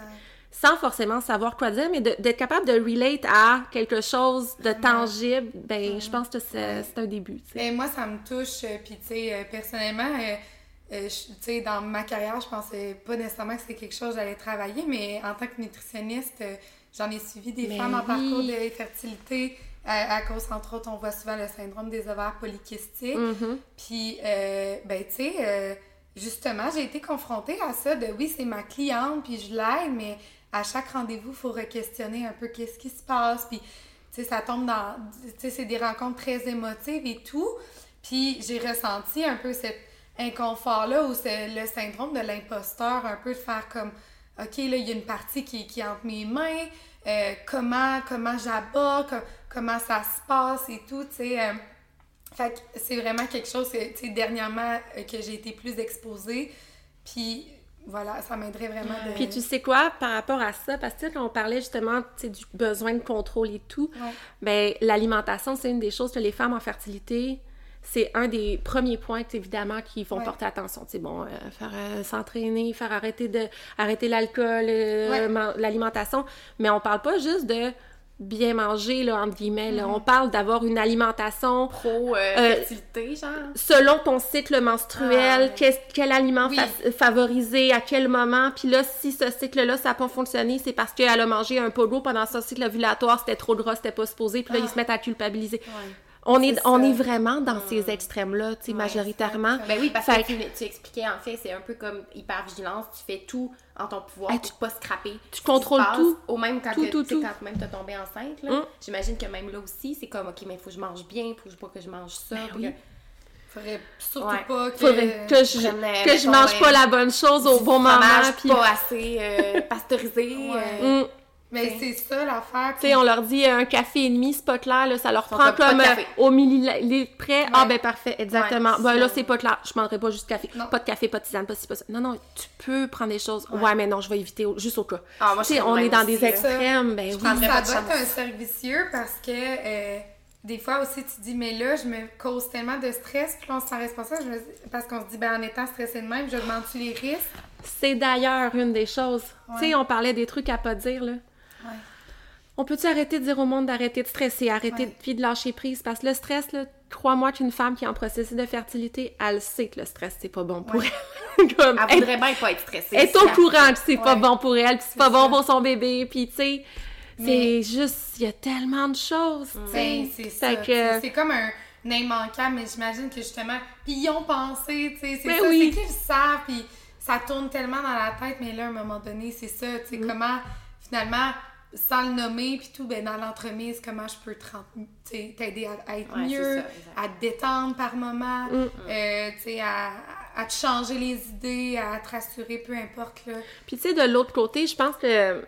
sans forcément savoir quoi dire, mais d'être capable de relate à quelque chose de tangible, ben, je pense que c'est un début. sais. Mais moi, ça me touche. euh, Puis, tu sais, euh, personnellement, euh, euh, tu sais, dans ma carrière, je pensais pas nécessairement que c'était quelque chose que j'allais travailler, mais en tant que nutritionniste, euh, j'en ai suivi des Mais femmes en parcours de fertilité. À, à cause, entre autres, on voit souvent le syndrome des ovaires polykystiques. Mhm. Puis, ben, tu sais, justement, j'ai été confrontée à ça de oui, c'est ma cliente, puis je l'aide, mais à chaque rendez-vous, il faut re-questionner un peu qu'est-ce qui se passe. Puis, tu sais, ça tombe dans. Tu sais, c'est des rencontres très émotives et tout. Puis, j'ai ressenti un peu cet inconfort-là ou le syndrome de l'imposteur, un peu de faire comme. OK, là, il y a une partie qui, est entre mes mains. euh, comment, comment j'aborde, co- comment ça se passe et tout, tu sais. euh, fait que c'est vraiment quelque chose, que, tu sais, dernièrement, euh, que j'ai été plus exposée. Puis voilà, ça m'aiderait vraiment de... Puis tu sais quoi, par rapport à ça, parce que quand on parlait justement du besoin de contrôle et tout, Ouais. ben l'alimentation, c'est une des choses que les femmes en fertilité, c'est un des premiers points, évidemment, qui font Ouais. porter attention. Sais, bon, euh, faire euh, s'entraîner, faire arrêter de arrêter l'alcool, euh, Ouais. l'alimentation, mais on parle pas juste de bien manger, là, entre guillemets, là. Mm-hmm. on parle d'avoir une alimentation Pro euh, Euh, fertilité, genre? selon ton cycle menstruel, Ah, ouais. quel aliment Oui. fa- favoriser, à quel moment. Puis là, si ce cycle-là, ça n'a pas fonctionné, c'est parce qu'elle a mangé un d'eau pendant son cycle ovulatoire, c'était trop gras, c'était pas supposé, puis là, ils se mettent à culpabiliser. On est, on est vraiment dans ces extrêmes-là, tu sais, majoritairement. Ben oui, parce Fait que tu, tu expliquais, en fait, c'est un peu comme hypervigilance. Tu fais tout en ton pouvoir Hey, pour tu- pas scraper. tu contrôles tout. Au même quand, Tout, que- tout, quand même t'as tombé enceinte, là. Hum. J'imagine que même là aussi, c'est comme, OK, mais il faut que je mange bien, faut pas que je mange ça. faut oui. que- Faudrait surtout Ouais. pas que... Faudrait que je, que je mange pas la bonne chose au bon moment, fromage puis... pas assez euh, pasteurisé. Ouais. euh, Hum. Mais c'est ça l'affaire. Tu sais, on leur dit euh, un café et demi, c'est pas clair, là, ça leur prend comme euh, au millilitre près. Ah, ben parfait, exactement. Ouais, ben là, ça. c'est pas clair, je prendrai pas juste café. Non. Pas de café, pas de tisane, pas ci, pas ça. Non, non, tu peux prendre des choses. Ouais, mais non, je vais éviter au- juste au cas. Ah, moi, je Tu sais, serais on est dans aussi, des extrêmes, ben oui. prendrais ça doit être un cercle vicieux parce que euh, des fois aussi tu te dis mais là je me cause tellement de stress puis là on se sent responsable je me dis- parce qu'on se dit ben en étant stressé de même j'augmente-tu les risques? C'est d'ailleurs une des choses. Tu sais, on parlait des trucs à pas dire, là. On peut-tu arrêter de dire au monde d'arrêter de stresser, arrêter Ouais. de, puis de lâcher prise? Parce que le stress, là, crois-moi qu'une femme qui est en processus de fertilité, elle sait que le stress, c'est pas bon pour Ouais. elle. Comme, Elle voudrait bien pas être stressée. Elle est au courant que c'est pas bon pour elle, puis c'est pas bon ça. pour son bébé, puis tu sais, c'est juste, il y a tellement de choses, tu sais. Ben, c'est ça que- c'est comme un, immanquable mais j'imagine que justement puis ils ont pensé tu sais c'est Ben ça oui. c'est qu'ils savent puis ça tourne tellement dans la tête mais là à un moment donné c'est ça tu sais Mm. comment finalement sans le nommer puis tout ben dans l'entremise comment je peux t'aider à, à être Ouais, mieux ça, à te détendre par moment Mm. euh, tu sais à, à te changer les idées à te rassurer peu importe là. Puis tu sais, de l'autre côté, je pense que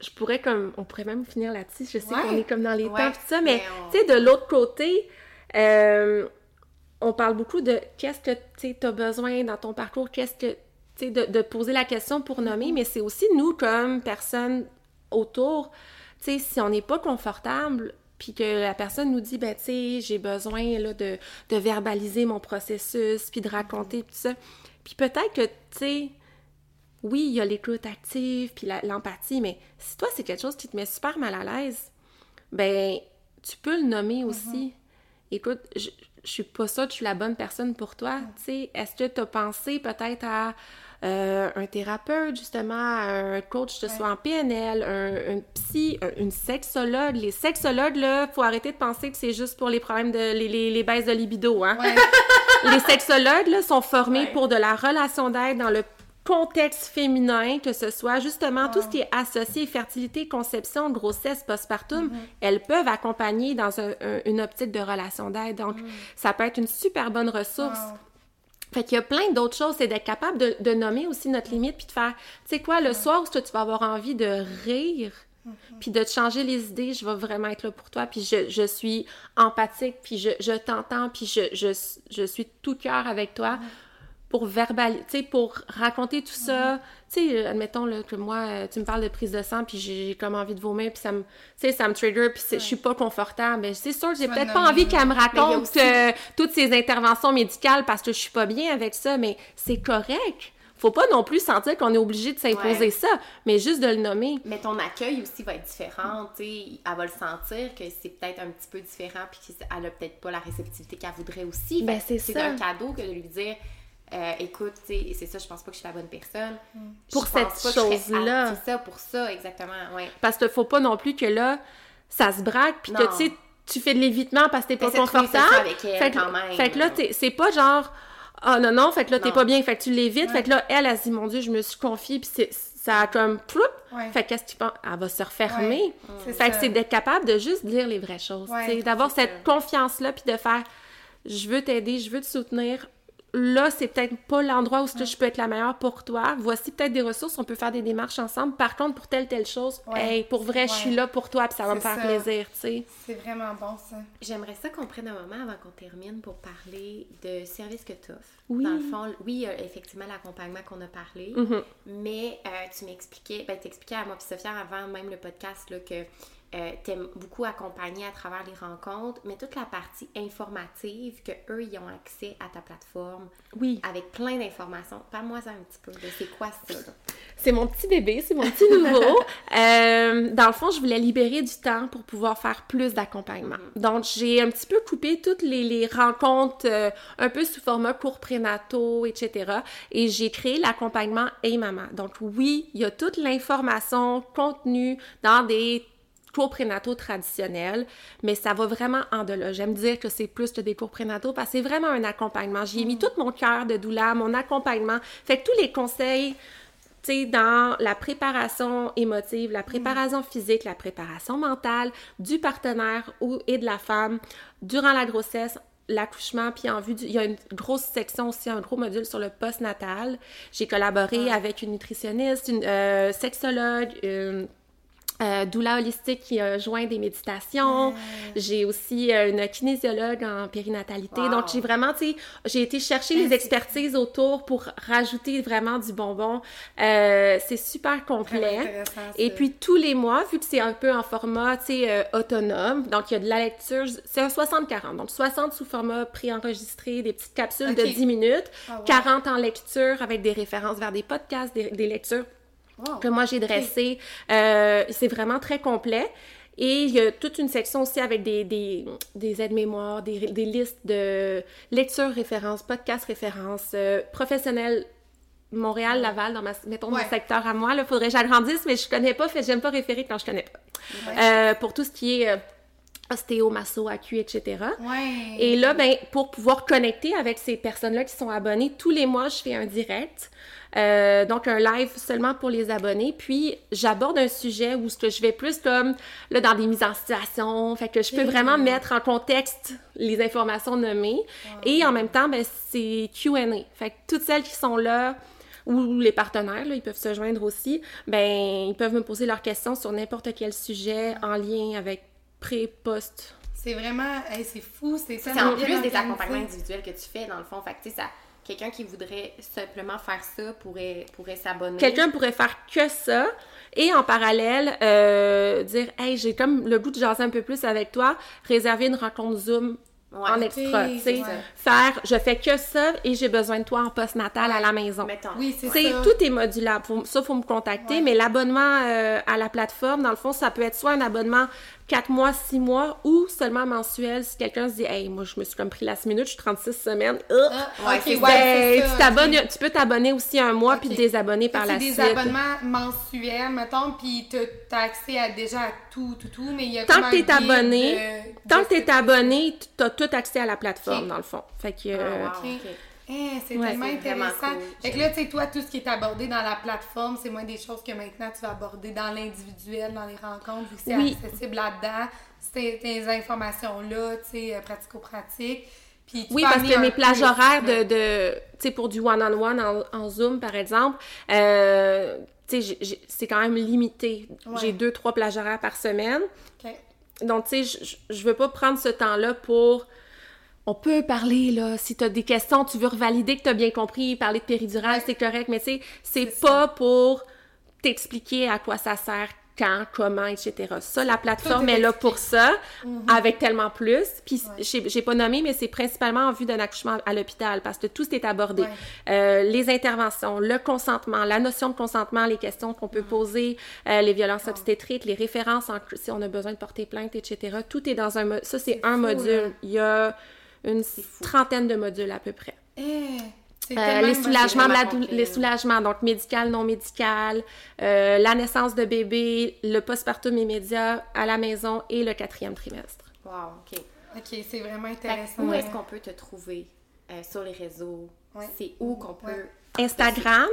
je pourrais comme, on pourrait même finir là-dessus, je sais Ouais. qu'on est comme dans les Ouais, temps, tout ça, mais mais on- tu sais, de l'autre côté, euh, on parle beaucoup de qu'est-ce que tu as besoin dans ton parcours, qu'est-ce que, tu sais, de, de poser la question pour nommer, mais c'est aussi nous, comme personnes autour, tu sais, si on n'est pas confortable, puis que la personne nous dit, ben, tu sais, j'ai besoin, là, de, de verbaliser mon processus, puis de raconter, tout ça. Puis peut-être que, tu sais, oui, il y a l'écoute active, puis l'empathie, mais si toi, c'est quelque chose qui te met super mal à l'aise, ben, tu peux le nommer aussi. Écoute, je, je suis pas sûre que je suis la bonne personne pour toi. Tu sais, est-ce que tu as pensé peut-être à euh, un thérapeute, justement, un coach, que ce soit en PNL, un, un psy, un- une sexologue? Les sexologues, là, faut arrêter de penser que c'est juste pour les problèmes de les, les, les baisses de libido, hein? ouais les sexologues là, sont formés Ouais. pour de la relation d'aide dans le contexte féminin, que ce soit justement tout ce qui est associé fertilité, conception, grossesse, postpartum, elles peuvent accompagner dans un- un- une optique de relation d'aide. Donc, ça peut être une super bonne ressource. Wow. Fait qu'il y a plein d'autres choses, c'est d'être capable de, de nommer aussi notre limite, puis de faire, tu sais quoi, le soir où tu vas avoir envie de rire, puis de te changer les idées, je vais vraiment être là pour toi, puis je, je suis empathique, puis je, je t'entends, puis je, je, je suis tout cœur avec toi pour verbaliser, pour raconter tout ça. Tu sais, euh, admettons là, que moi, euh, tu me parles de prise de sang, puis j'ai comme envie de vomir, puis ça me, ça me trigger, puis c'est- je suis pas confortable. Ben, c'est sûr que j'ai peut-être pas envie qu'elle me raconte aussi- euh, toutes ces interventions médicales parce que je suis pas bien avec ça, mais c'est correct. Faut pas non plus sentir qu'on est obligé de s'imposer Ouais. ça, mais juste de le nommer. Mais ton accueil aussi va être différent, tu sais, elle va le sentir que c'est peut-être un petit peu différent puis qu'elle a peut-être pas la réceptivité qu'elle voudrait aussi. Ben, c'est un cadeau que de lui dire euh, écoute, tu sais, c'est ça, je pense pas que je suis la bonne personne. Pour Je cette chose-là. C'est ça, pour ça, exactement, ouais. Parce qu'il faut pas non plus que là, ça se braque, puis que tu sais, tu fais de l'évitement parce que t'es pas confortable. avec elle, fait, que, quand même. fait que là, t'es- c'est pas genre, ah non, non, fait que là, t'es pas bien, fait que tu l'évites. Fait que là, elle, elle se dit, mon Dieu, je me suis confiée, puis c'est- ça a comme, ploup, Ouais. fait que qu'est-ce que tu penses? Elle va se refermer. Ouais, c'est Fait que c'est d'être capable de juste dire les vraies choses, Ouais, tu sais, d'avoir cette confiance-là, puis de faire, je veux t'aider, je veux te soutenir, là, c'est peut-être pas l'endroit où je peux être la meilleure pour toi. Voici peut-être des ressources, on peut faire des démarches ensemble. Par contre, pour telle, telle chose, Ouais. hey, pour vrai, je suis là pour toi, puis ça va me faire ça. plaisir, tu sais. C'est vraiment bon, ça. J'aimerais ça qu'on prenne un moment avant qu'on termine pour parler de service que tu offres. Oui. Dans le fond, oui, il y a effectivement l'accompagnement qu'on a parlé, Mhm. mais euh, tu m'expliquais, ben, t'expliquais à moi et Sophia avant même le podcast là, que euh, t'aimes beaucoup accompagner à travers les rencontres, mais toute la partie informative que eux ils ont accès à ta plateforme Oui. avec plein d'informations. Parle-moi ça un petit peu c'est quoi ça? Là? C'est mon petit bébé, c'est mon petit nouveau. Euh, dans le fond, je voulais libérer du temps pour pouvoir faire plus d'accompagnement. Donc, j'ai un petit peu coupé toutes les, les rencontres euh, un peu sous format cours prénataux, etc. Et j'ai créé l'accompagnement et maman. Donc, oui, il y a toute l'information contenue dans des cours prénataux traditionnels, mais ça va vraiment en delà. J'aime dire que c'est plus que des cours prénataux parce que c'est vraiment un accompagnement. J'y ai mis tout mon cœur de doula, mon accompagnement. Fait que tous les conseils, tu sais, dans la préparation émotive, la préparation physique, la préparation mentale du partenaire ou, et de la femme durant la grossesse, l'accouchement, puis en vue du... Il y a une grosse section aussi, un gros module sur le post-natal. J'ai collaboré avec une nutritionniste, une euh, sexologue, une euh, doula holistique qui a joint des méditations. J'ai aussi euh, une kinésiologue en périnatalité. Wow. Donc, j'ai vraiment, tu sais, j'ai été chercher les expertises autour pour rajouter vraiment du bonbon. Euh, c'est super complet. Et puis tous les mois, vu que c'est un peu en format, tu sais, euh, autonome, donc il y a de la lecture, c'est un 60-40, donc 60 sous format préenregistré, des petites capsules de Ok. 10 minutes, Ah ouais. 40 en lecture avec des références vers des podcasts, des, des lectures Wow. que moi j'ai dressées. Euh, c'est vraiment très complet. Et il y a toute une section aussi avec des, des, des aides-mémoires, des, des listes de lectures références, podcasts références, euh, professionnels Montréal, Laval, dans ma, mettons Ouais. mon secteur à moi. Là, faudrait que j'agrandisse, mais je connais pas, fait j'aime pas référer quand je connais pas. Ouais. Euh, pour tout ce qui est euh, ostéo, masso, acu, etc. Ouais. Et là, ben, pour pouvoir connecter avec ces personnes-là qui sont abonnées, tous les mois, je fais un direct. Euh, donc, un live seulement pour les abonnés. Puis, j'aborde un sujet où ce que je vais plus comme, là, dans des mises en situation. Fait que je peux vraiment mettre en contexte les informations nommées. Et en même temps, ben, c'est Q&A. Fait que toutes celles qui sont là, ou les partenaires, là, ils peuvent se joindre aussi, ben, ils peuvent me poser leurs questions sur n'importe quel sujet en lien avec pré, post, C'est vraiment, hey, c'est fou, c'est C'est tellement en plus des accompagnements individuels que tu fais, dans le fond. Fait que, tu sais, ça, quelqu'un qui voudrait simplement faire ça pourrait, pourrait s'abonner. Quelqu'un pourrait faire que ça et en parallèle euh, dire Hey, j'ai comme le goût de jaser un peu plus avec toi, réserver une rencontre Zoom Ouais. en extra, Ok, tu sais. ouais. Faire je fais que ça et j'ai besoin de toi en post-natal à la maison. Mettons. Oui, c'est ça. tout est modulable. Faut- ça, faut me contacter. Ouais. Mais l'abonnement euh, à la plateforme, dans le fond, ça peut être soit un abonnement 4 mois, 6 mois ou seulement mensuel. Si quelqu'un se dit, hey, moi, je me suis comme pris la minute, je suis 36 semaines. Ah, ouais, Ben, ça, tu t'abonnes, tu peux t'abonner aussi un mois puis te désabonner par la que c'est suite. des abonnements mensuels, mettons, puis t'as t'as accès à déjà à tout, tout, tout, mais il y a Tant que t'es guide abonné, de- Tant que t'es ce abonné, tu as tout accès à la plateforme, dans le fond. Fait que... Ah, euh, wow, Eh, c'est Ouais, tellement intéressant. cool. Fait que là, tu sais, toi, tout ce qui est abordé dans la plateforme, c'est moins des choses que maintenant tu vas aborder dans l'individuel, dans les rencontres, vu que c'est Oui. accessible là-dedans. Ces tes informations-là, tu sais, euh, pratico-pratiques. Puis tu Oui, parce que mes plus, plages horaires de, de tu sais, pour du one-on-one en, en Zoom, par exemple, euh, tu sais, c'est quand même limité. Ouais. J'ai deux, trois plages horaires par semaine. Ok. Donc, tu sais, je- je- je veux pas prendre ce temps-là pour... On peut parler, là, si t'as des questions, tu veux revalider que t'as bien compris, parler de péridurale, c'est correct, mais tu sais, c'est C'est pas pour t'expliquer à quoi ça sert, quand, comment, etc. Ça, la plateforme est là pour ça, avec tellement plus. Puis, j'ai j'ai pas nommé, mais c'est principalement en vue d'un accouchement à l'hôpital, parce que tout est abordé. Ouais. Euh, les interventions, le consentement, la notion de consentement, les questions qu'on peut poser, euh, les violences obstétriques, les références en, si on a besoin de porter plainte, etc. Tout est dans un... Ça, c'est un fou, module. là. Il y a une trentaine de modules à peu près. Eh, Euh, les soulagements, de la vraiment dou- complet, les soulagements, donc médical, non médical, euh, la naissance de bébé, le postpartum immédiat à la maison et le quatrième trimestre. Wow, ok. Ok, c'est vraiment Fait intéressant. où est-ce qu'on peut te trouver euh, sur les réseaux? Ouais. C'est où qu'on peut Ouais. Instagram,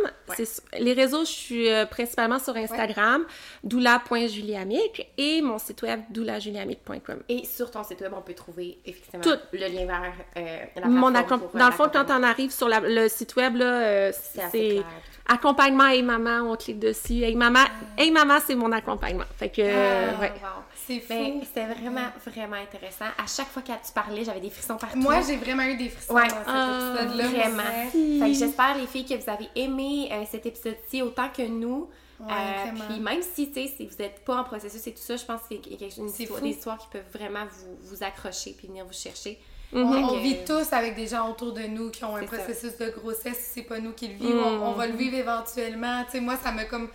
les réseaux, je suis euh, principalement sur Instagram, doula.juliamic et mon site web doulajuliamic.com. Et sur ton site web, on peut trouver effectivement Tout. le lien vers euh, la Mon pour, euh, dans le fond, quand on arrive sur la- le site web, là, C'est accompagnement Hey Maman, on clique dessus. Hey Maman, hey Maman, c'est mon accompagnement. Fait que, Ah, ouais. wow. C'est fou. Ben, c'était vraiment, vraiment intéressant. À chaque fois que tu parlais, j'avais des frissons partout. Moi, j'ai vraiment eu des frissons Ouais. dans cet Ah, épisode-là. Vraiment. vrai. Fait que j'espère, les filles, que vous avez aimé euh, cet épisode-ci autant que nous. Ouais, Euh, vraiment. puis même si, tu sais, si vous n'êtes pas en processus et tout ça, je pense que c'est quelque chose, une histoire- fou. des histoires qui peuvent vraiment vous, vous accrocher puis venir vous chercher. On, Fait on vit tous avec des gens autour de nous qui ont un ça. processus de grossesse. Si c'est pas nous qui le vivons, Mm. on, on va le vivre éventuellement. Tu sais, moi, ça m'a comme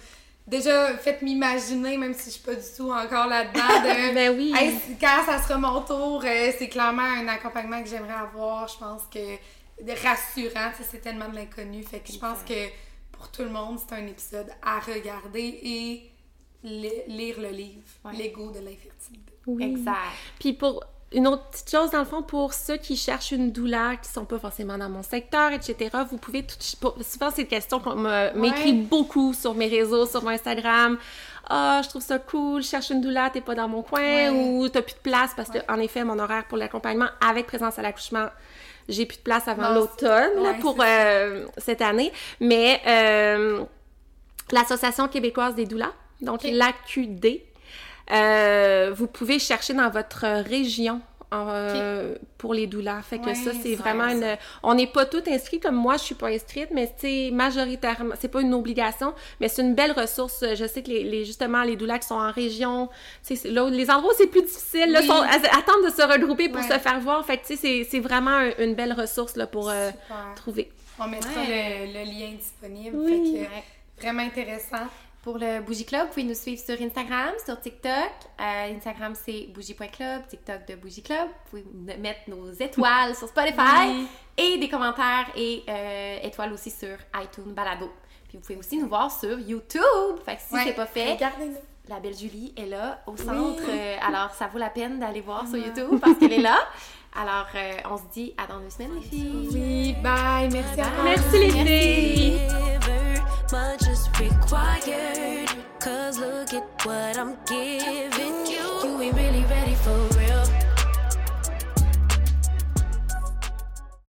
déjà fait m'imaginer, même si je suis pas du tout encore là-dedans, de Ben oui. Hey, quand ça sera mon tour, euh, c'est clairement un accompagnement que j'aimerais avoir. Je pense que rassurant, c'est tellement de l'inconnu. Fait que je pense que pour tout le monde, c'est un épisode à regarder et li- lire le livre, Ouais. L'ego de l'infertilité. Oui. Exact. Puis pour une autre petite chose, dans le fond, pour ceux qui cherchent une douleur, qui sont pas forcément dans mon secteur, etc., vous pouvez tout... Souvent, c'est une question qu'on m'écrit beaucoup sur mes réseaux, sur mon Instagram. Ah, je trouve ça cool, je cherche une douleur, t'es pas dans mon coin, Ouais. ou t'as plus de place, parce que, en effet, mon horaire pour l'accompagnement avec présence à l'accouchement, j'ai plus de place avant l'automne, ouais, pour euh, cette année. Mais euh, l'Association québécoise des doulas, donc l'AQD, euh, vous pouvez chercher dans votre région euh, pour les doulas. Fait que Ouais, ça, c'est vraiment vrai, une... On n'est pas toutes inscrits, comme moi, je suis pas inscrite, mais c'est majoritairement... C'est pas une obligation, mais c'est une belle ressource. Je sais que les, les- justement, les doulas qui sont en région, là les endroits où c'est plus difficile, là, Oui. sont, attendent de se regrouper pour Ouais. se faire voir. Fait que, tu sais, c'est- vraiment un- une belle ressource, là, pour euh, trouver. On mettra Ouais. le, le lien disponible. Oui. Fait que, vraiment intéressant. Pour le Bougie Club, vous pouvez nous suivre sur Instagram, sur TikTok. Euh, Instagram, c'est bougie.club, TikTok de Bougie Club. Vous pouvez mettre nos étoiles sur Spotify Oui. et des commentaires et euh, étoiles aussi sur iTunes Balado. Puis vous pouvez aussi nous voir sur YouTube. Fait que si Ouais. c'est pas fait, la belle Julie est là au centre. Oui. Euh, alors, ça vaut la peine d'aller voir sur YouTube parce qu'elle est là. Alors, euh, on se dit à dans deux semaines, les filles. Oui, bye. Merci à Bye. vous. Merci les Merci. filles! much is required. Cause look at what I'm giving you. You ain't really ready for real.